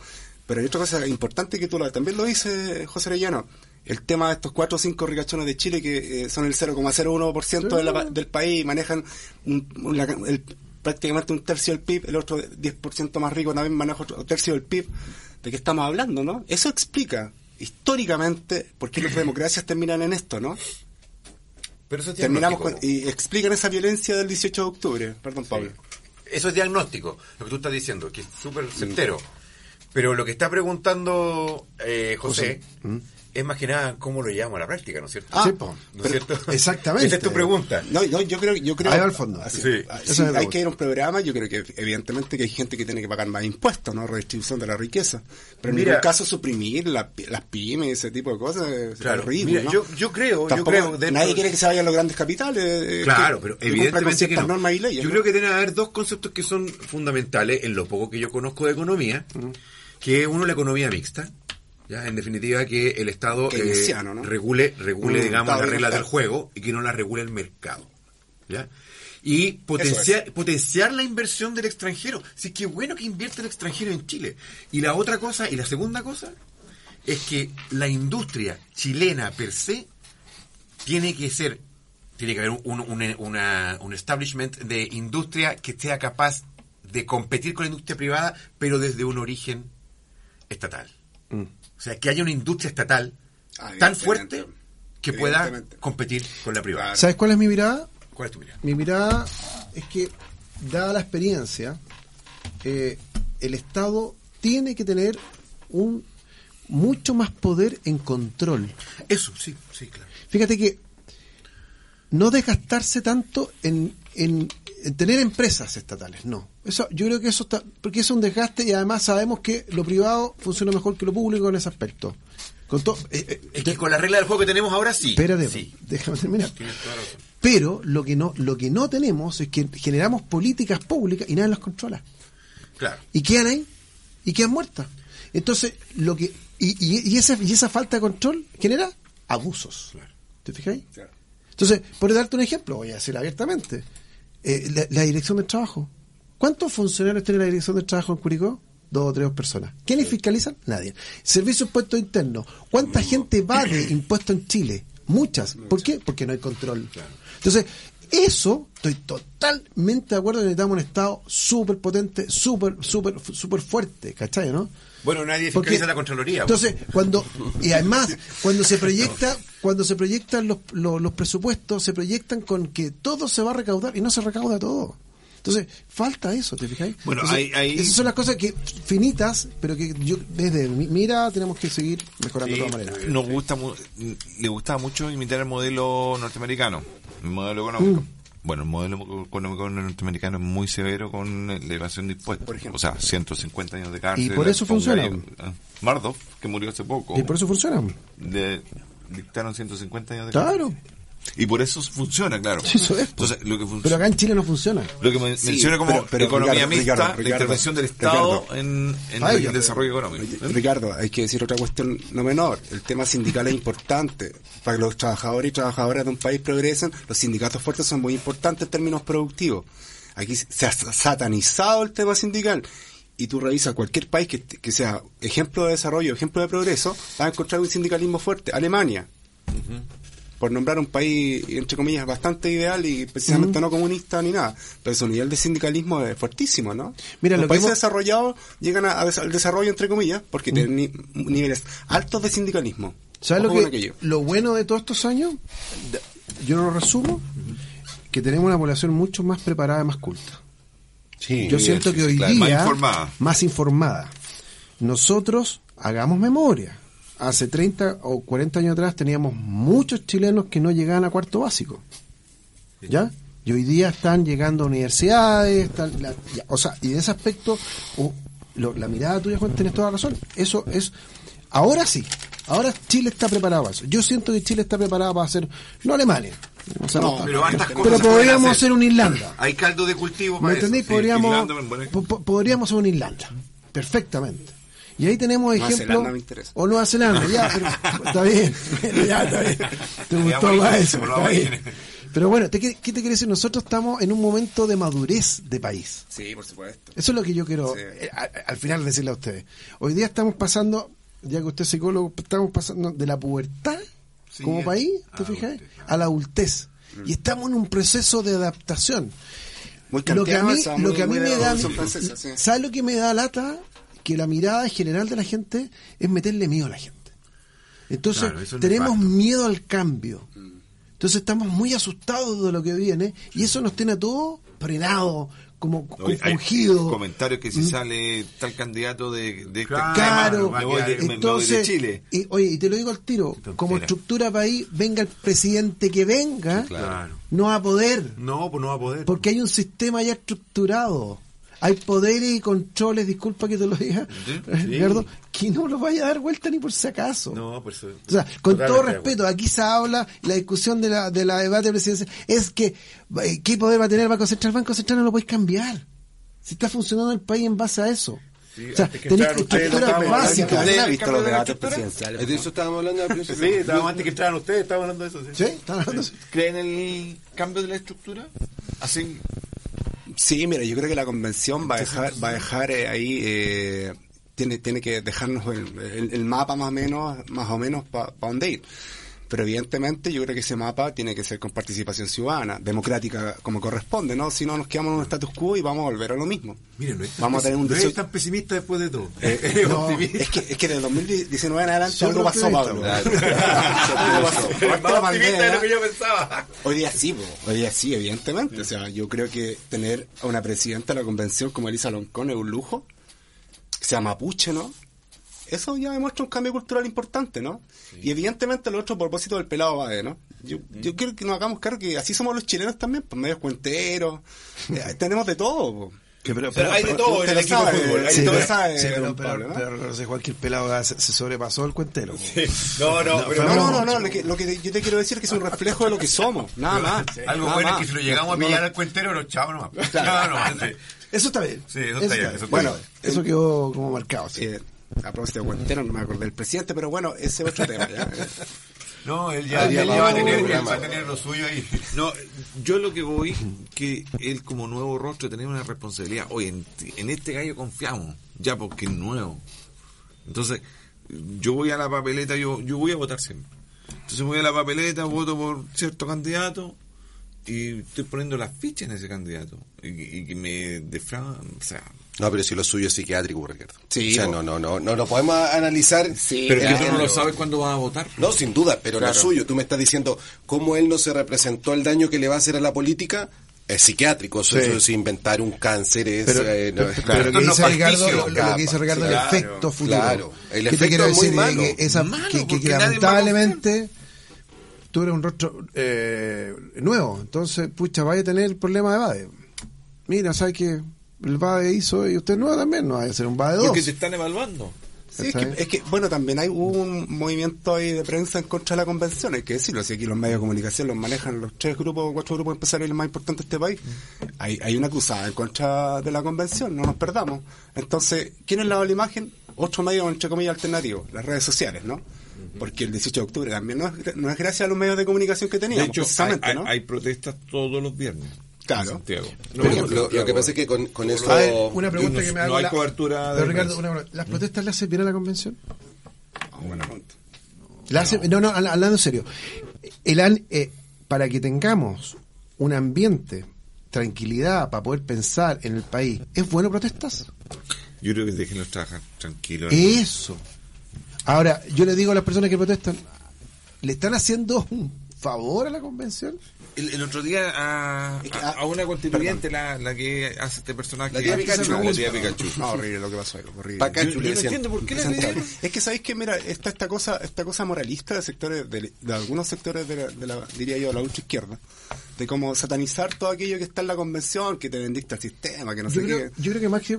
Pero hay otra cosa importante que tú lo- también lo dice José Arellano. El tema de estos cuatro o cinco ricachones de Chile que eh, son el 0,01% de pa- del país y manejan un- un- la- el- prácticamente un tercio del PIB, el otro 10% más rico también maneja otro tercio del PIB. ¿De qué estamos hablando, no? Eso explica históricamente por qué las democracias terminan en esto, ¿no? Pero eso es Terminamos con, y explican esa violencia del 18 de octubre. Perdón, Pablo. Eso es diagnóstico, lo que tú estás diciendo, que es súper certero. Pero lo que está preguntando eh, José es más que nada cómo lo llevamos a la práctica, ¿no es cierto? Ah, Sí, po. ¿No es cierto? exactamente. Esa es tu pregunta. No, no, yo creo, yo creo Ahí va al fondo. así- Sí. ah, sí, es hay pregunta. que ir a un programa, yo creo que evidentemente que hay gente que tiene que pagar más impuestos, ¿no? Redistribución de la riqueza. Pero en Mira- ningún caso suprimir la- las pymes, ese tipo de cosas, es Claro, horrible, mira, ¿no? yo, yo creo, yo creo... dentro- nadie quiere que se vayan los grandes capitales. eh, Claro, que- pero que evidentemente que ciertas no. normas y leyes, Yo ¿no? creo que deben haber dos conceptos que son fundamentales en lo poco que yo conozco de economía, que es uno la economía mixta, ya en definitiva que el Estado eh, regule, regule Mm, digamos las reglas del juego y que no las regule el mercado, ¿ya? Y potenciar, potenciar la inversión del extranjero. Sí, qué bueno que invierte el extranjero en Chile. Y la otra cosa, y la segunda cosa, es que la industria chilena per se tiene que ser, tiene que haber un, un, una- un establishment de industria que sea capaz de competir con la industria privada, pero desde un origen estatal. Mm. O sea, que haya una industria estatal Ah, tan fuerte que pueda competir con la privada. ¿Sabes cuál es mi mirada? ¿Cuál es tu mirada? Mi mirada es que, dada la experiencia, eh, el Estado tiene que tener un mucho más poder en control. Eso, sí, sí, claro. Fíjate que no desgastarse tanto en- en tener empresas estatales, no. Eso, yo creo que eso está, porque es un desgaste y además sabemos que lo privado funciona mejor que lo público en ese aspecto. Con todo, eh, eh, Es que con la regla del juego que tenemos ahora sí. Espérate, Sí. déjame terminar. Pero lo que no lo que no tenemos es que generamos políticas públicas y nadie las controla. Claro. Y quedan ahí y quedan muertas. Entonces, lo que y, y, y esa y esa falta de control genera abusos. ¿Te fijáis? Entonces, por darte un ejemplo, voy a decir abiertamente, eh, la, la dirección del trabajo. ¿Cuántos funcionarios tiene la dirección del trabajo en Curicó? Dos o tres personas. ¿Quiénes fiscalizan? Nadie. Servicio de impuestos internos. ¿Cuánta gente va de impuestos en Chile? Muchas. ¿Por qué? Porque no hay control. Entonces, eso, estoy totalmente de acuerdo que necesitamos un Estado súper potente, súper, súper, súper fuerte, ¿cachai, no? Bueno, nadie Porque- fiscaliza la Contraloría. Entonces, cuando, y además, cuando se proyecta, cuando se proyectan los, los, los presupuestos, se proyectan con que todo se va a recaudar y no se recauda todo. Entonces, falta eso, ¿te fijáis? Bueno, Entonces, hay- hay- Esas son las cosas que finitas, pero que yo, desde mi mira, tenemos que seguir mejorando de todas maneras. Nos gusta, le gustaba mucho imitar el modelo norteamericano, el modelo económico. Mm. Bueno, el modelo económico norteamericano es muy severo con la evasión de impuestos. Por ejemplo. O sea, 150 años de cárcel. Y por eso funciona. ah, Madoff, que murió hace poco, Y por eso funciona. le dictaron 150 años de Claro. Y por eso funciona, claro. Sí, eso es. Entonces, lo que funciona. Pero acá en Chile no funciona. Lo que Sí, menciona como pero- pero economía Ricardo, mixta, Ricardo, la intervención del Estado Ricardo. en, en Ay, el ya, desarrollo económico. ¿Eh? Ricardo, hay que decir otra cuestión no menor. El tema sindical es importante. Para que los trabajadores y trabajadoras de un país progresen, los sindicatos fuertes son muy importantes en términos productivos. Aquí se ha satanizado el tema sindical. Y tú revisas cualquier país que, que sea ejemplo de desarrollo, ejemplo de progreso, vas a encontrar un sindicalismo fuerte. Alemania, por nombrar un país, entre comillas, bastante ideal y precisamente no comunista ni nada. Pero su nivel de sindicalismo es fuertísimo, ¿no? Mira, Los lo que países hemos- desarrollados llegan a- a des- al desarrollo, entre comillas, porque tienen ni- niveles altos de sindicalismo. ¿Sabes lo que lo bueno de todos estos años? Yo lo resumo, que tenemos una población mucho más preparada y más culta. Sí, Yo siento que hoy claro, día más informada. más informada. Nosotros hagamos memoria. Hace 30 o 40 años atrás teníamos muchos chilenos que no llegaban a cuarto básico. ¿Ya? Y hoy día están llegando a universidades, están, la- ya, o sea, y de ese aspecto, lo- la mirada tuya, Juan, tienes toda la razón. Eso es, ahora sí, ahora Chile está preparado para eso. Yo siento que Chile está preparado para hacer, no Alemania, o sea, no, pero cosas pero podríamos hacer. hacer un Irlanda. Hay caldo de cultivo ¿Me para eso. entendéis? sí, podríamos, Irlanda, bueno. po- po- podríamos hacer una Irlanda. Perfectamente. Y ahí tenemos Nueva ejemplos. Zelanda me interesa. O Nueva Zelanda, ya, pero está bien. Ya, está bien. Te gustó más eso. está bien. Pero bueno, ¿te, quiere- ¿qué te quiere decir? Nosotros estamos en un momento de madurez de país. Sí, por supuesto. Eso es lo que yo quiero Sí. eh, al final decirle a ustedes. Hoy día estamos pasando, ya que usted es psicólogo, estamos pasando de la pubertad Sí, como a- país, ¿te fijas? adultez. A la adultez. Y estamos en un proceso de adaptación. Muy Lo que a mí, lo que a mí me da. ¿sabes lo que me da lata? Que la mirada general de la gente es meterle miedo a la gente. Entonces, Claro, eso es tenemos miedo al cambio. Entonces estamos muy asustados de lo que viene y eso nos tiene a todos frenados, como confundidos. comentarios que si sale tal candidato de, de este Claro, me voy de, me- me voy de entonces, Chile. y, oye, y te lo digo al tiro, como estructura país, venga el presidente que venga, Claro. no va a poder. No, pues no va a poder. Porque hay un sistema ya estructurado. Hay poderes y controles, disculpa que te lo diga, Ricardo, que no los vaya a dar vuelta ni por si acaso. No, por eso. O sea, con todo respeto, aquí se habla, la discusión de la, de la debate presidencial es que eh, ¿qué poder va a tener el Banco Central? El Banco Central no lo podéis cambiar. Si está funcionando el país en base a eso. Sí, o sea, antes que tenéis entraran ustedes, estructuras no estábamos básicas. hablando ¿Usted ha del visto cambio los de la debates estructura? presidenciales? De eso estábamos hablando al principio. Sí, estábamos antes que entraran ustedes, estábamos hablando de eso. Sí. ¿Sí? ¿Están hablando de eso? ¿Creen el cambio de la estructura? Así, Sí, mira, yo creo que la convención va a dejar, va a dejar eh, ahí, eh, tiene, tiene que dejarnos el, el- el mapa más o menos, más o menos para dónde ir. Pero evidentemente yo creo que ese mapa tiene que ser con participación ciudadana, democrática como corresponde, ¿no? Si no nos quedamos en un status quo y vamos a volver a lo mismo. Miren, no es tan vamos a tener un pesi- no deseo- es tan pesimista después de todo. Eh, Es no, optimista. es que, es que de 2019 en adelante algo pasó, Pablo. Más optimista de lo que yo pensaba. Hoy día sí, po. hoy día sí, evidentemente. O sea, yo creo que tener a una presidenta de la convención como Elisa Loncón es un lujo. Que sea mapuche, ¿no? Eso ya demuestra un cambio cultural importante, ¿no? Y evidentemente el otro propósito del pelado Bade, ¿no? Yo, yo quiero que nos hagamos cargo que así somos los chilenos también, pues medios cuenteros. Eh, tenemos de todo, po. Que pero- Pero hay de pero- todo en el usted equipo lo de sabe, fútbol. hay sí, de todo. pero sabe, Sí, pero, pero, Pablo, ¿no? pero Juan que el pelado se, se sobrepasó el cuentero. No, no, pero No, no, no. no, no, lo que, lo que yo te quiero decir es que es un reflejo de lo que somos, nada más. Algo nada bueno es más. que si lo llegamos a No, pillar no, al cuentero, lo echamos nomás. Claro. No, no, sí. Eso está bien. Sí, eso está bien, eso está Bueno, bien. Eso quedó como marcado. sí. eh, a propósito de Guantero, no me acordé del presidente, pero bueno, ese es otro tema. ¿ya? No, él ya, Habría él ya va, a tener, él va a tener lo suyo ahí. No, yo lo que voy, que él como nuevo rostro tiene una responsabilidad. Oye, en, en este gallo confiamos, ya porque es nuevo. Entonces, yo voy a la papeleta, yo, yo voy a votar siempre. Entonces voy a la papeleta, voto por cierto candidato y estoy poniendo las fichas en ese candidato. Y, y que me defraudan, o sea... No, pero si lo suyo es psiquiátrico, Ricardo. Sí, o sea, no, no, no, no lo podemos analizar. Sí, Pero que claro. tú no lo sabes cuándo vas a votar. No, sin duda, pero Claro. lo suyo, tú me estás diciendo cómo él no se representó el daño que le va a hacer a la política, es psiquiátrico, eso, Sí. eso es inventar un cáncer, es... Pero, eh, no, pero claro. lo que dice Ricardo, facticio. lo, lo que dice Ricardo, el Claro, efecto futuro. claro. El ¿Qué te efecto quiero es muy decir? malo. Que, esa, Malo, que, que- lamentablemente tú eres un rostro eh, nuevo, entonces, pucha, vaya a tener el problema de Bade. Mira, ¿sabes que El Bade hizo y usted nuevo también, no vaya a ser un Bade 2. Porque te están evaluando. Sí, es que, es que, bueno, también hay un movimiento ahí de prensa en contra de la convención, hay que decirlo, si aquí los medios de comunicación los manejan los tres grupos, cuatro grupos empresariales más importantes de este país, hay, hay una cruzada en contra de la convención, no nos perdamos. Entonces, ¿quién es la la imagen? Otro medio, entre comillas, alternativo, las redes sociales, ¿no? Porque el 18 de octubre también no es, no es gracias a los medios de comunicación que De teníamos, hecho, hay, precisamente, hay- ¿no? hay protestas todos los viernes. Claro. Santiago. Lo, que pasa es que con, con eso... A ver, una pregunta no- que me no hago. hay la- cobertura de Pero, Ricardo, una pregunta. ¿Las protestas le hacen bien a la convención? Buena pregunta. La hace- no, no, habla- hablando en serio. El, eh, para que tengamos un ambiente, tranquilidad, para poder pensar en el país, ¿es bueno protestas? Yo creo que déjenlos trabajar tranquilos. Eso. Ahora, yo le digo a las personas que protestan, ¿le están haciendo un favor a la convención? El, el otro día a, Es que, a- ah, a una constituyente, la, la que hace este personaje. La tía Pikachu. La tía Pikachu. No, horrible lo que pasó ahí, horrible. Pacachu, Yo- yo le no entiendo por qué. Es que sabéis que, mira, está esta cosa, esta cosa moralista de sectores, de, de algunos sectores de la, de la- diría yo, la ultra izquierda, de cómo satanizar todo aquello que está en la convención, que te vendiste al sistema, que no Yo sé creo, qué. yo creo que más que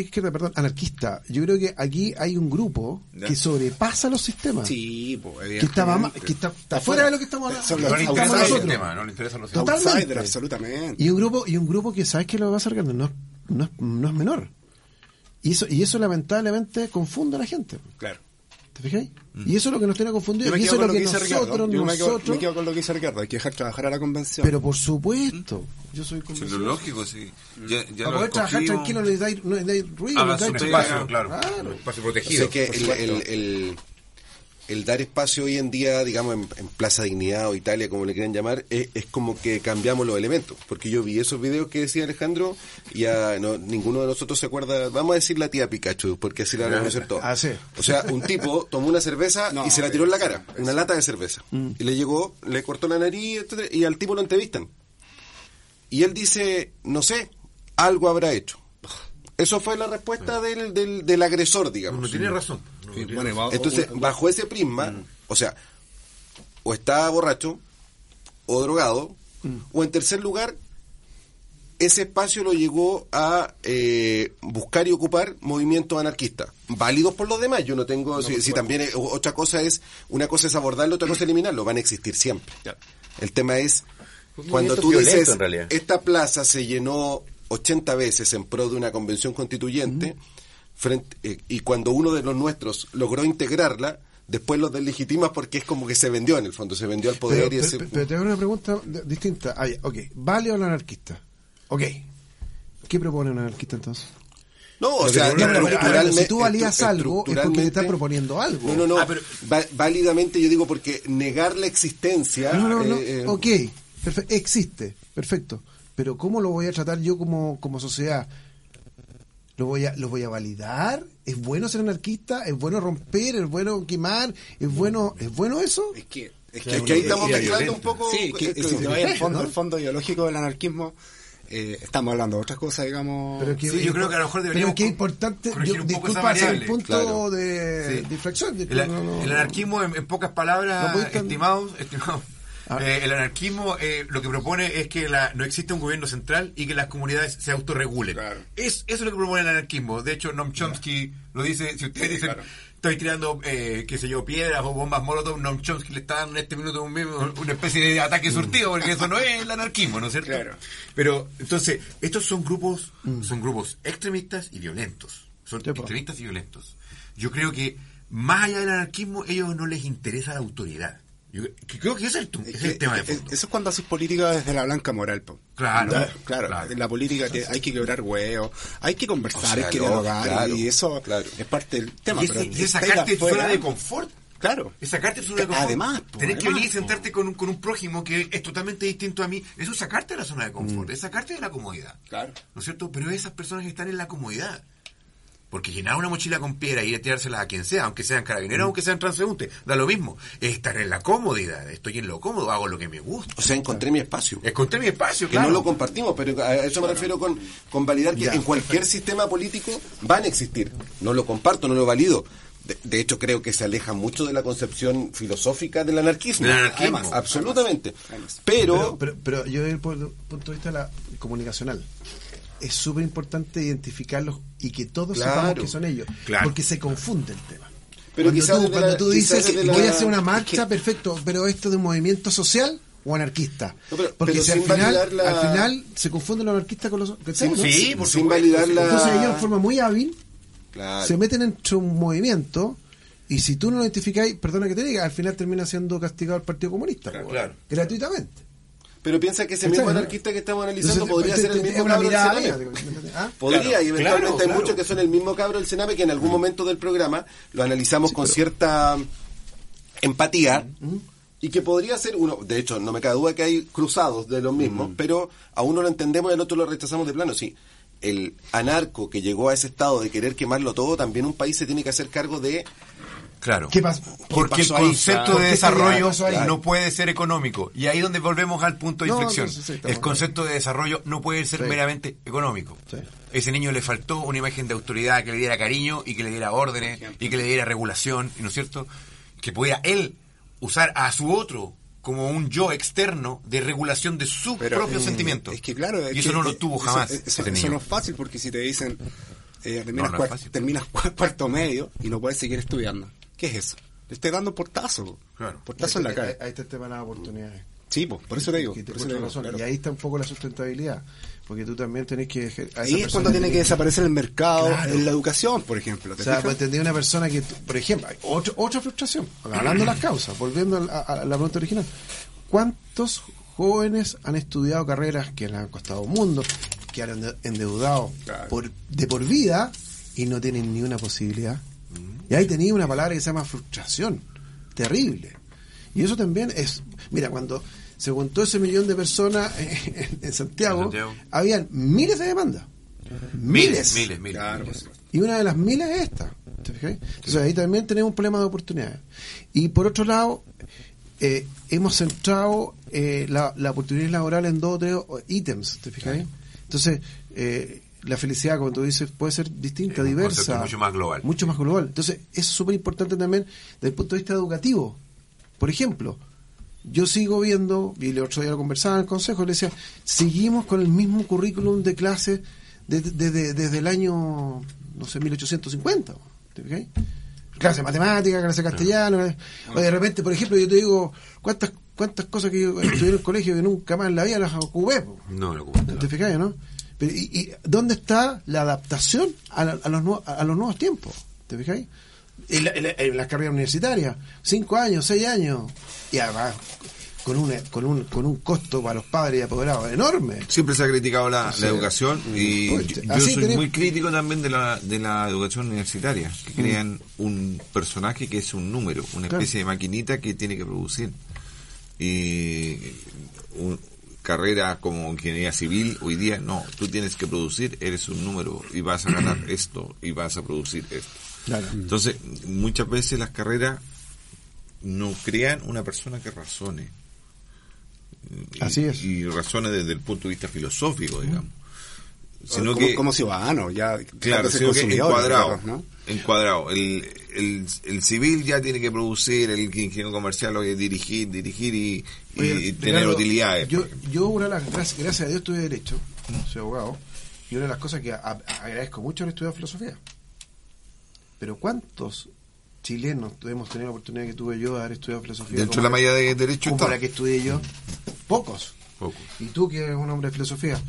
izquierda, perdón, anarquista, yo creo que aquí hay un grupo Ya. que sobrepasa los sistemas. Sí, pues, que está, que está, está fuera de lo que estamos hablando. Son los No le interesa el nosotros. sistema, no le interesa los Totalmente. absolutamente. Y un grupo, y un grupo que sabes que lo va acercando, no, no, es- no es menor. Y eso, y eso lamentablemente confunde a la gente. Claro. ¿Te fijáis? Y eso es lo que nos tiene Yo confundido. me Y eso es lo lo que que Ricardo. nosotros, Yo me quedo, nosotros. me quedo con lo que dice Ricardo. Hay que dejar trabajar a la convención. Pero por supuesto, yo soy Sí, convencido. lo lógico, sí. Ya, ya Para poder trabajar tranquilo no necesitáis no ruido. No necesitáis- pega. Claro, Claro. un espacio protegido. sé que por el, el, el- el dar espacio hoy en día, digamos, en, en Plaza Dignidad o Italia, como le quieran llamar, es, es como que cambiamos los elementos. Porque yo vi esos videos que decía Alejandro y ya no, ninguno de nosotros se acuerda, vamos a decir la tía Pikachu, porque así la van a conocer todos. Ah, sí. O sea, un tipo tomó una cerveza No, y se la tiró en la cara, una lata de cerveza. Y le llegó, le cortó la nariz, etcétera, y al tipo lo entrevistan. Y él dice, no sé, algo habrá hecho. Eso fue la respuesta del, del, del agresor, digamos. No tiene razón. Sí, bueno, Entonces, bajo ese prisma, o sea, o está borracho, o drogado, o en tercer lugar, ese espacio lo llegó a eh, buscar y ocupar movimientos anarquistas, válidos por los demás. Yo no tengo, si, si también es- otra cosa es, una cosa es abordarlo, otra cosa es eliminarlo, van a existir siempre. El tema es, cuando tú violento, dices, esta plaza se llenó 80 veces en pro de una convención constituyente, frente, eh, y cuando uno de los nuestros logró integrarla, después los deslegitimas porque es como que se vendió en el fondo, se vendió al poder Pero, y pero- ese... pero te hago una pregunta distinta. Ah, ok, ¿vale o anarquista? Ok. ¿Qué propone un anarquista entonces? No, o sea, no- no, no, pero, estructuralmente- si tú valías algo, es porque te estás proponiendo algo. No, no, no. Ah, pero- Va- válidamente yo digo porque negar la existencia. No, no, no. eh, eh, ok, existe, perfecto. Pero ¿cómo lo voy a tratar yo como, como sociedad? ¿Lo voy, a, ¿Lo voy a validar? ¿Es bueno ser anarquista? ¿Es bueno romper? ¿Es bueno quemar? ¿Es bueno, ¿es bueno eso? Es que, es Es que ahí estamos mezclando un poco. Sí, que si te al ¿no? fondo, ideológico del anarquismo, eh, estamos hablando de otras cosas, digamos. Pero que, Sí, yo creo que a lo mejor pero deberíamos que es co- importante, yo, un poco disculpa el punto Claro. de, Sí. de inflexión. El, no, no, el no. anarquismo, en, en pocas palabras, estimados, estimados. Eh, el anarquismo eh, lo que propone es que la, no existe un gobierno central y que las comunidades se autorregulen. Claro. Es, eso es lo que propone el anarquismo. De hecho, Noam Chomsky lo dice, si ustedes dicen, estoy tirando, eh, qué sé yo, piedras o bombas molotov, Noam Chomsky le está dando en este minuto un una especie de ataque surtido, porque eso no es el anarquismo, ¿no es cierto? Claro. Pero, entonces, estos son grupos, son grupos extremistas y violentos. Son extremistas y violentos. Yo creo que más allá del anarquismo, ellos no les interesa la autoridad. Yo creo que ese es el, Es el tema de fondo. Eso es cuando haces política desde la blanca moral, po. Claro, No, claro, claro. en la política hay que quebrar huevos, hay que conversar, O sea, hay que no, dialogar, claro, y eso claro. es parte del tema. y, ese- y es sacarte zona de confort. Claro. Es sacarte de zona de confort. Además, po, Tenés que venir y sentarte con un, con un prójimo que es totalmente distinto a mí. Eso es sacarte de la zona de confort, es sacarte de la comodidad. Claro. ¿No es cierto? Pero esas personas que están en la comodidad. Porque llenar una mochila con piedra y ir a tirárselas a quien sea, aunque sean carabineros, aunque sean transeúntes, da lo mismo. Es estar en la comodidad. Estoy en lo cómodo, hago lo que me gusta. O sea, encontré mi espacio. Encontré mi espacio, que claro. no lo compartimos, pero a eso me refiero con, con validar que en cualquier sistema político van a existir. No lo comparto, no lo valido. De, de hecho, creo que se aleja mucho de la concepción filosófica del anarquismo. Del anarquismo. Además, absolutamente. Además. Pero, Pero, pero yo desde el pu- punto de vista de la comunicacional, es súper importante identificarlos y que todos Claro. sepamos que son ellos, Claro. porque se confunde el tema. Pero cuando tú, cuando la- tú dices que la- voy a hacer una es marcha, que- perfecto, pero esto de un movimiento social o anarquista. No, pero- porque pero si al final, la- al final se confunden los anarquistas con los... sí, por sin validar la... Entonces ellos de forma muy hábil Claro. se meten entre un movimiento y si tú no lo identificáis, perdona que te diga, al final termina siendo castigado el Partido Comunista. Claro, claro. Gratuitamente. Pero piensa que ese ¿Cachai, mismo anarquista que estamos analizando Entonces, podría ser el mismo cabro del Sename. ¿ah? Podría, Claro, y eventualmente claro, hay claro. muchos que son el mismo cabro del Sename que en algún momento del programa lo analizamos con cierta empatía y que podría ser uno, de hecho, no me cabe duda que hay cruzados de los mismos, pero a uno lo entendemos y al otro lo rechazamos de plano, sí. El anarco que llegó a ese estado de querer quemarlo todo, también un país se tiene que hacer cargo de Claro. ¿Qué pas- Porque el pasó concepto ¿Por de desarrollo no puede ser económico. Y ahí donde volvemos al punto de No, inflexión. sí, el concepto de desarrollo no puede ser Sí. meramente económico. Sí. Ese niño le faltó una imagen de autoridad que le diera cariño y que le diera órdenes y que le diera regulación, ¿no es cierto? Que pudiera él usar a su otro como un yo externo de regulación de su Pero, propio eh, sentimiento. Es que claro, es y eso que, no lo eh, tuvo jamás. Eso, ese eso no es fácil porque si te dicen eh, terminas, No, no es terminas cu- cuarto medio y no puedes seguir estudiando. ¿Qué es eso? Te estoy dando portazo. Claro. Portazo en la cara. Ahí el tema de las oportunidades. Sí, po, por eso te digo. Te por eso encuentro te digo, razón. claro. Y ahí está un poco la sustentabilidad. Porque tú también tenés que... Ahí es cuando tiene que desaparecer el mercado, Claro. en la educación, por ejemplo. ¿te O sea, pues entendí una persona que, por ejemplo, hay otro- otra frustración, hablando de las causas, volviendo a, a- a la pregunta original. ¿Cuántos jóvenes han estudiado carreras que les han costado un mundo, que han ende- endeudado Claro. por, de por vida y no tienen ni una posibilidad? Y ahí tenía una palabra que se llama frustración, terrible. Y eso también es, mira, cuando se juntó ese millón de personas en, en Santiago, En Santiago. habían miles de demandas. Miles, miles, miles. Claro. Y una de las miles es esta. Entonces ahí también tenemos un problema de oportunidades. Y por otro lado, eh, hemos centrado eh, la, la oportunidad laboral en dos o tres ítems. ¿Te fijas? Entonces, eh, la felicidad, como tú dices, puede ser distinta, Es diversa. mucho más global. Mucho más global. Entonces, eso es súper importante también desde el punto de vista educativo. Por ejemplo, yo sigo viendo, y el otro día lo conversaba en el consejo, le decía, seguimos con el mismo currículum de clase desde, desde, desde el año, no sé, 1850. ¿te fijas? Clase de matemática, clase de castellano. o de repente, por ejemplo, yo te digo, ¿cuántas cuántas cosas que yo estudié en el colegio que nunca más en la vida las ocupé? po? No, lo ¿Te fijas, no? Pero, y, y dónde está la adaptación a, la- a los, nuevos- a los nuevos tiempos? ¿Te fijáis? En, la- en la- en las carreras universitarias, cinco años, seis años, y además con, una, con, un, con un costo para los padres y apoderados enorme. Siempre se ha criticado la, la educación y Pues, yo, soy muy crítico también de la, de la educación universitaria, que crean un personaje que es un número, una Claro. especie de maquinita que tiene que producir. Y un- carrera como ingeniería civil hoy día, no, tú tienes que producir, eres un número y vas a ganar esto y vas a producir esto. Claro. Entonces, muchas veces las carreras no crean una persona que razone. Y- Así es. Y razone desde el punto de vista filosófico, digamos. Sino como, que, como ciudadano, ya claro, sino que encuadrado. ¿no? Encuadrado. El, el, el civil ya tiene que producir, el ingeniero comercial lo que dirigir, dirigir y, y Oye, tener Ricardo, utilidades. Yo, yo una de las, gracias, gracias a Dios estudié Derecho, soy abogado, y una de las cosas que a- a- agradezco mucho es estudiar filosofía. Pero ¿cuántos chilenos hemos tenido la oportunidad que tuve yo de haber estudiado filosofía? Dentro de la malla de derecho está. para que estudié yo? Pocos. Poco. Y tú que eres un hombre de filosofía,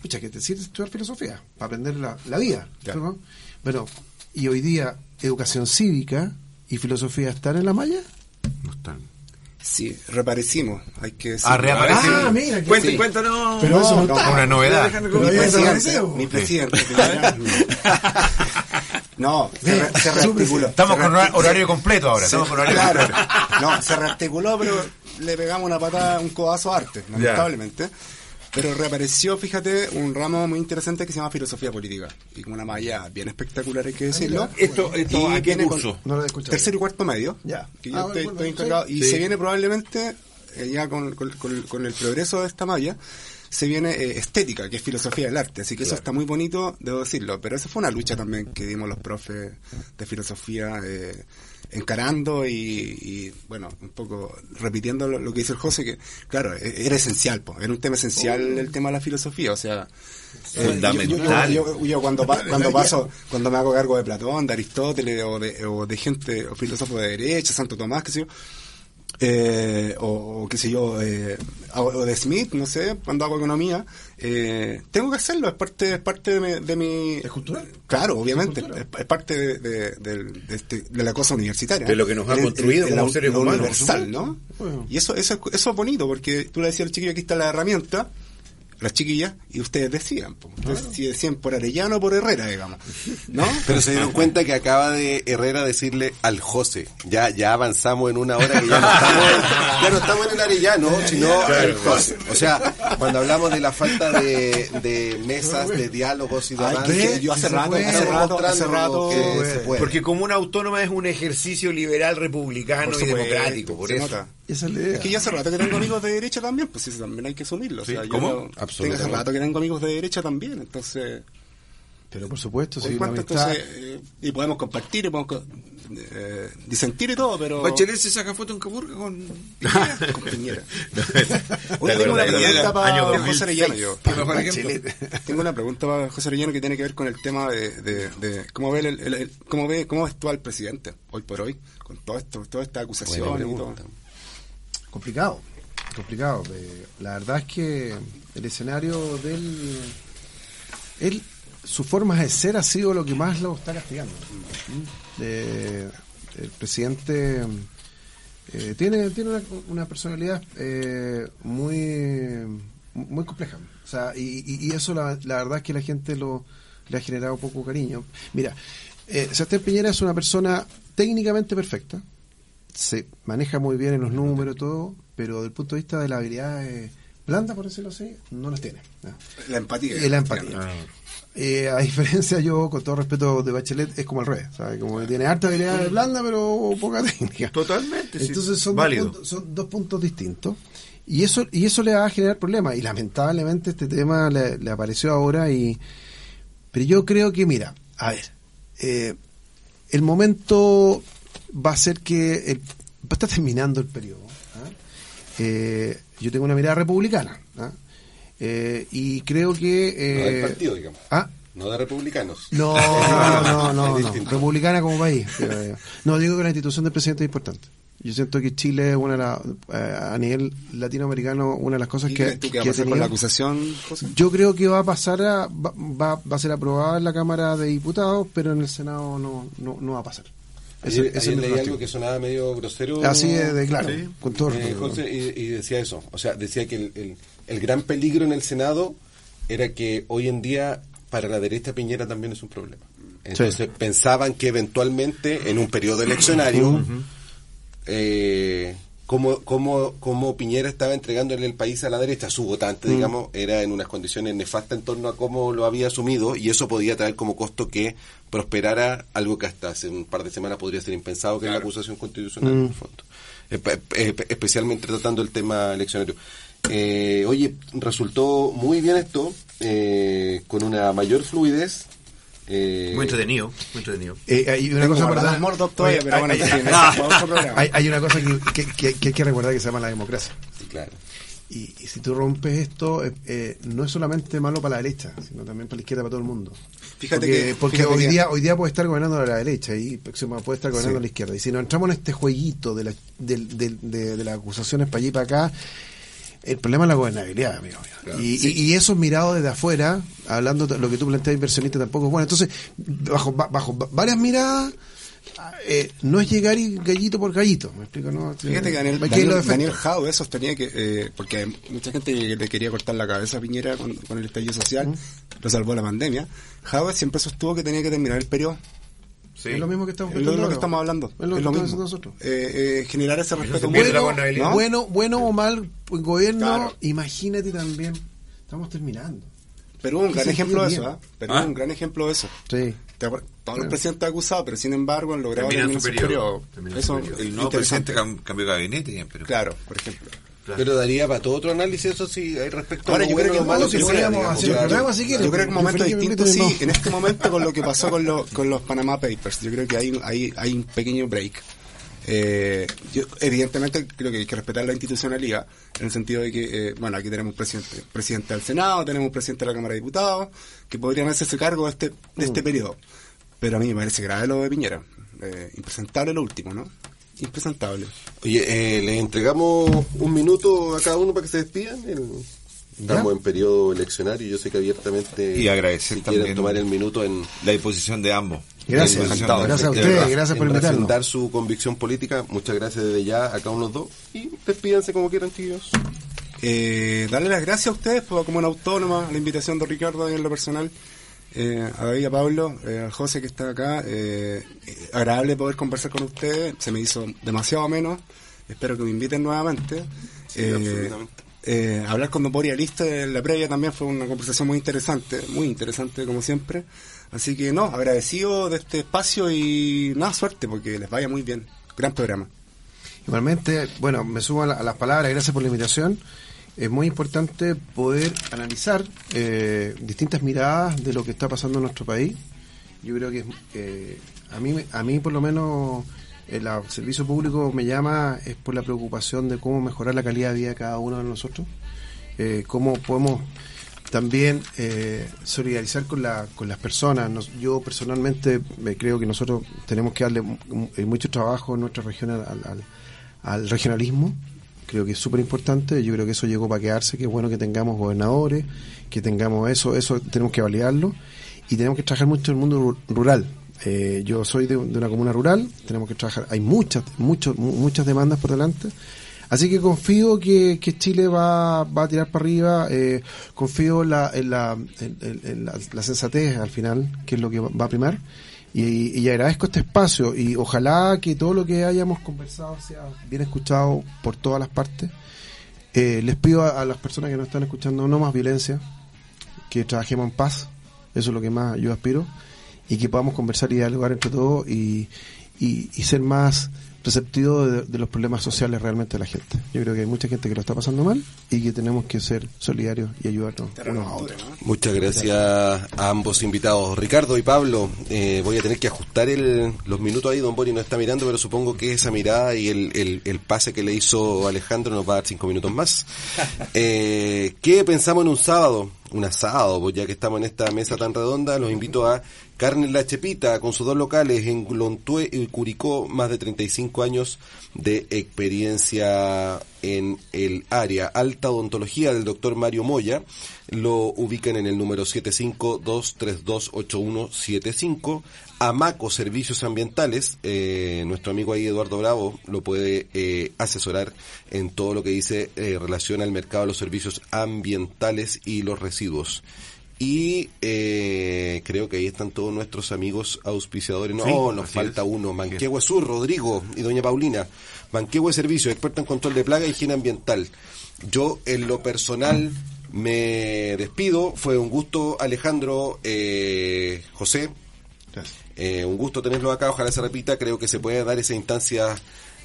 pucha, que te sirve estudiar filosofía para aprender la, la vida. Bueno, y hoy día educación cívica y filosofía están en la malla. No están. Sí, reparecimos, hay que decir. Ah, reaparecimos. Ah, mira, que Cuente, sí. cuéntanos. Pero eso no, no, está. una novedad. Mi presidente, mi presidente. No, se, re- se rearticuló. Estamos Se con re- hora- horario completo ahora. Estamos con horario Claro, completo. no, se rearticuló, pero le pegamos una patada, un codazo a arte, lamentablemente. Pero reapareció, fíjate, un ramo muy interesante que se llama filosofía política. Y con una malla bien espectacular, hay que decirlo. Esto- esto, Y ¿a qué curso? No lo he escuchado. Tercero y cuarto medio. Ya. Que yo Ah, estoy, bueno, estoy sí. encargado. Y Sí. se viene probablemente, eh, ya con, con- con- con el progreso de esta malla, se viene eh, estética, que es filosofía del arte. Así que eso está muy bonito, debo decirlo. Pero esa fue una lucha también que dimos los profes de filosofía eh, encarando y, y, bueno, un poco repitiendo lo, lo que dice el José, que claro, e- era esencial, po, era un tema esencial el tema de la filosofía. O sea, eh, Fundamental. yo- yo- yo- yo cuando, pa- cuando paso, cuando me hago cargo de Platón, de Aristóteles o de, o de gente, o filósofos de derecha, Santo Tomás, qué sé yo, eh, o, o qué sé yo, eh, o o de Smith, no sé, cuando hago economía, eh, tengo que hacerlo, es parte, es parte de mi... De mi ¿Es cultural? Claro, obviamente, Es cultural. es, es parte de, de, del- de este- de la cosa universitaria. De lo que nos ha construido el- como seres humanos, universal, ¿no? Bueno. Y eso, eso, es- eso es bonito, porque tú le decías al chiquillo, aquí está la herramienta, las chiquillas, y ustedes decían. Entonces, si decían por Arellano o por Herrera, digamos, ¿no? Pero se dieron cuenta que acaba de Herrera decirle al José. Ya, ya avanzamos en una hora que ya no estamos, ya no estamos en el Arellano, sino el José. O sea, cuando hablamos de la falta de, de mesas, de diálogos y de Ay, avances, que yo hace rato, hace rato, hace rato, que se puede. Porque como una autónoma es un ejercicio liberal, republicano Por y democrático, por eso. nota. Esa es la idea. Es que yo hace rato que tengo amigos de derecha también, pues eso también hay que asumirlo. O sea, yo Absolutamente. Hace rato que tengo amigos de derecha también, entonces... Pero por supuesto, ¿te sí, Entonces, eh, y podemos compartir, y podemos co- eh, disentir y todo, pero... Bachelet se saca foto en Caburga con... con Piñera. ¿Te Oye, tengo una pregunta para José 2006? Arellano yo. Tengo una pregunta para José Arellano que tiene que ver con el tema de, de, de cómo ve el, el- el- cómo ve cómo ves tú al presidente hoy por hoy con todo esto, toda esta acusación y todo. Complicado, complicado. Eh, La verdad es que el escenario del... Él, su forma de ser ha sido lo que más lo está castigando. Eh, el presidente eh, tiene, tiene una, una personalidad eh, muy, muy compleja. O sea, y, y- y eso la, la verdad es que la gente lo, le ha generado poco cariño. Mira, eh, Sebastián Piñera es una persona técnicamente perfecta, se maneja muy bien en los números todo, pero desde el punto de vista de la habilidad eh, blanda, por decirlo así, no las tiene. ¿no? La empatía. Y la empatía. Eh, a diferencia, yo, con todo respeto de Bachelet, es como al revés. ¿sabe? Como que tiene harta habilidad blanda, pero poca técnica. Totalmente, sí. Entonces son dos, Válido. puntos, son dos puntos distintos. Y eso, y eso le va a generar problemas. Y lamentablemente este tema le, le apareció ahora. y Pero yo creo que, mira, a ver, eh, el momento va a ser que el, está terminando el periodo. ¿ah? Eh, yo tengo una mirada republicana. ¿ah? Eh, y creo que... No del eh, partido, digamos. ¿ah? No de republicanos. No, no, no. Republicana como país. No, digo que la institución del presidente es importante. Yo siento que Chile es una de las, eh, a nivel latinoamericano, una de las cosas ¿Y que, tú que va a pasar con la acusación, José? Yo creo que va a pasar a, va, va, va a ser aprobada en la Cámara de Diputados, pero en el Senado no, no, no va a pasar. Ese- Ayer, leí algo que sonaba medio grosero. Así es de claro, con todo eh. José, y, y decía eso. O sea, decía que el, el- el gran peligro en el Senado era que hoy en día para la derecha Piñera también es un problema. Entonces pensaban que eventualmente en un periodo eleccionario eh, como, como, como Piñera estaba entregándole el país a la derecha, su votante, digamos, era en unas condiciones nefastas en torno a cómo lo había asumido y eso podía traer como costo que prosperara algo que hasta hace un par de semanas podría ser impensado, que es la acusación constitucional, en el fondo. Espe- espe- especialmente tratando el tema eleccionario. Eh, oye, resultó muy bien esto, eh, con una mayor fluidez. Eh, Muy entretenido, muy entretenido. Eh, hay una Tengo cosa perdón. Mordor todavía, Oye, pero bueno, hay, sí, hay- para programa. hay- hay una cosa que, que- que- hay que recordar que se llama la democracia. sí, claro. Y, y si tú rompes esto, eh, eh, no es solamente malo para la derecha, sino también para la izquierda, para todo el mundo. Fíjate porque que- porque fíjate hoy que- día hoy día puede estar gobernando a la derecha y puede estar gobernando Sí. a la izquierda. Y si nos entramos en este jueguito de, la, del- del- de, de las acusaciones para allí y para acá, el problema es la gobernabilidad, amigo. mío. y, y- y eso mirado desde afuera, hablando de lo que tú planteas inversionista tampoco es bueno. Entonces, bajo, ba- bajo va- varias miradas, eh, no es llegar y gallito por gallito. ¿Me explico? No, Fíjate que Daniel, Daniel. Daniel sostenía que, eh, porque mucha gente le quería cortar la cabeza a Piñera con, con el estallido social, lo salvó la pandemia. Jadwe siempre sostuvo que tenía que terminar el periodo. Es lo mismo que estamos Es lo, lo que estamos hablando. Es lo que estamos haciendo nosotros. Eh, eh, generar ese respeto gobernabilidad. ¿no? Bueno, bueno o mal gobierno, Claro. imagínate también. Estamos terminando. Perú es un ¿Qué gran ejemplo de eso, ¿ah? Perú ¿Ah? es un gran ejemplo de eso. Sí. Todos los Sí. presidentes acusados, pero sin embargo han logrado Terminan terminar su su periodo. periodo. Terminan Eso su es periodo. El nuevo interesante. presidente cam- cambió gabinete ya, pero Claro, por ejemplo. Pero daría para todo otro análisis eso sí, hay respecto Ahora, a lo yo creo que lo malo si podríamos hacer programa si quieres. Yo creo que un momento distinto, sí, no. en este momento con lo que pasó con, lo- con los Panama Papers. Yo creo que hay, hay, hay un pequeño break. Eh, yo, evidentemente creo que hay que respetar la institucionalidad en el sentido de que, eh, bueno, aquí tenemos un presidente, presidente del Senado, tenemos un presidente de la Cámara de Diputados que podrían hacerse cargo de este, de Mm. este periodo. Pero a mí me parece grave lo de Piñera. Eh, impresentable lo último, ¿no? Impresentable. Oye, eh, le entregamos un minuto a cada uno para que se despidan. El- Estamos ¿Ya? en periodo eleccionario y yo sé que abiertamente Y agradecer si también- tomar el minuto en la disposición de ambos. Gracias. Encantado. Gracias a de ustedes, gracias por en invitarnos. representar su convicción política. Muchas gracias desde ya a cada uno de los dos y despídanse como quieran, chicos. Eh, darle las gracias a ustedes por, como una autónoma, la invitación de Ricardo en lo personal, eh, a David, a Pablo, eh, al José que está acá. eh, agradable poder conversar con ustedes, se me hizo demasiado menos. Espero que me inviten nuevamente. Eh, absolutamente. eh, hablar con Don Borealista en la previa también fue una conversación muy interesante, muy interesante como siempre. Así que no, agradecido de este espacio y nada, suerte porque les vaya muy bien. Gran programa. Igualmente, bueno, me sumo a, la- a las palabras, gracias por la invitación. Es muy importante poder analizar eh, distintas miradas de lo que está pasando en nuestro país. Yo creo que eh, a mí, a mí por lo menos el servicio público me llama es por la preocupación de cómo mejorar la calidad de vida de cada uno de nosotros, eh, cómo podemos también eh, solidarizar con, la, con las personas. Yo personalmente me creo que nosotros tenemos que darle mu- mu- eh, mucho trabajo en nuestra región al regionalismo. Creo que es súper importante. Yo creo que eso llegó para quedarse. Que es bueno que tengamos gobernadores, que tengamos eso. Eso tenemos que validarlo. Y tenemos que trabajar mucho en el mundo ru- rural. Eh, yo soy de, una comuna rural. Tenemos que trabajar. Hay muchas, muchos, mu- muchas demandas por delante. Así que confío que, que Chile va, va a tirar para arriba, eh, confío en, la, en, la, en- la, la sensatez al final, que es lo que va a primar, y, y agradezco este espacio y ojalá que todo lo que hayamos conversado sea bien escuchado por todas las partes. Eh, les pido a, las personas que nos están escuchando no más violencia, que trabajemos en paz, eso es lo que más yo aspiro, y que podamos conversar y dialogar entre todos y, y ser más receptivos de, de los problemas sociales realmente de la gente. Yo creo que hay mucha gente que lo está pasando mal y que tenemos que ser solidarios y ayudarnos unos a otros. Muchas gracias a ambos invitados. Ricardo y Pablo, eh, voy a tener que ajustar el- los minutos ahí. Don Bori no está mirando, pero supongo que esa mirada y el, el- el pase que le hizo Alejandro nos va a dar cinco minutos más. Eh, ¿Qué pensamos en un sábado? Un asado, pues ya que estamos en esta mesa tan redonda, los invito a Carne La Chepita, con sus dos locales en Lontué y Curicó, más de 35 años de experiencia en el área. Alta odontología del doctor Mario Moya, lo ubican en el número 752328175. Amaco Servicios Ambientales, eh, nuestro amigo ahí Eduardo Bravo lo puede eh, asesorar en todo lo que dice eh, relación al mercado de los servicios ambientales y los residuos. Y eh, creo que ahí están todos nuestros amigos auspiciadores. No, Sí, nos así falta es. uno. Manquehue Sur, Rodrigo y doña Paulina. Manquehue Servicios, experto en control de plaga e higiene ambiental. Yo, en lo personal, me despido. Fue un gusto, Alejandro, eh, José. Eh, un gusto tenerlo acá, ojalá se repita. Creo que se puede dar esa instancia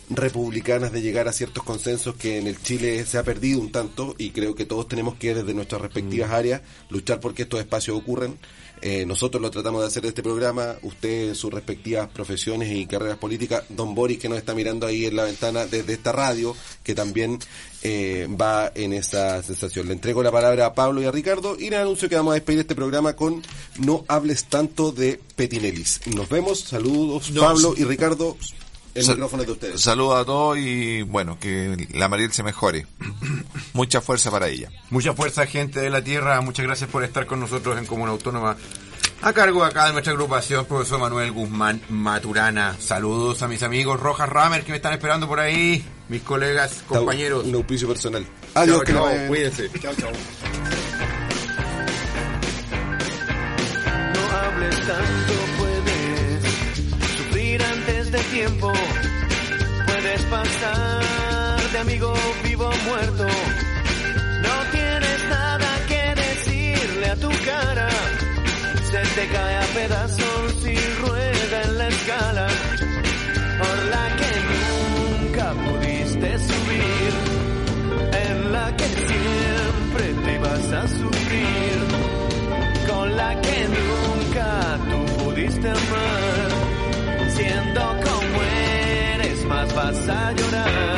republicanas de llegar a ciertos consensos que en el Chile se ha perdido un tanto y creo que todos tenemos que desde nuestras respectivas áreas luchar porque estos espacios ocurran. Eh, nosotros lo tratamos de hacer de este programa, usted en sus respectivas profesiones y carreras políticas, don Boris que nos está mirando ahí en la ventana desde esta radio, que también eh, va en esa sensación. Le entrego la palabra a Pablo y a Ricardo y le anuncio que vamos a despedir este programa con No hables tanto de Petinelis. Nos vemos, saludos No, Pablo y Ricardo, el Sal- micrófono es de ustedes. Saludos a todos y bueno, que la Mariel se mejore. Mucha fuerza para ella. Mucha fuerza, gente de la Tierra. Muchas gracias por estar con nosotros en Comuna Autónoma. A cargo acá de nuestra agrupación, profesor Manuel Guzmán Maturana. Saludos a mis amigos Rojas Ramer que me están esperando por ahí. Mis colegas, compañeros. Un auspicio personal. Adiós, Chao, que chao, cuídense. Chao, chao. No hables tanto, antes de tiempo. Puedes pasar de amigo vivo o muerto. No tienes nada que decirle a tu cara. Se te cae a pedazos y rueda en la escala. Por la que nunca pudiste subir. En la que siempre te ibas a sufrir con la que nunca tú pudiste amar. Siendo vas a llorar.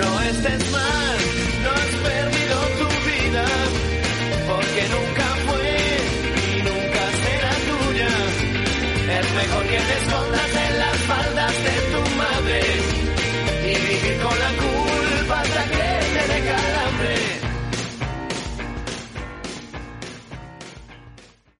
No estés mal, no has perdido tu vida, porque nunca fue y nunca será tuya. Es mejor que te escondas en las faldas de tu madre y vivir con la culpa.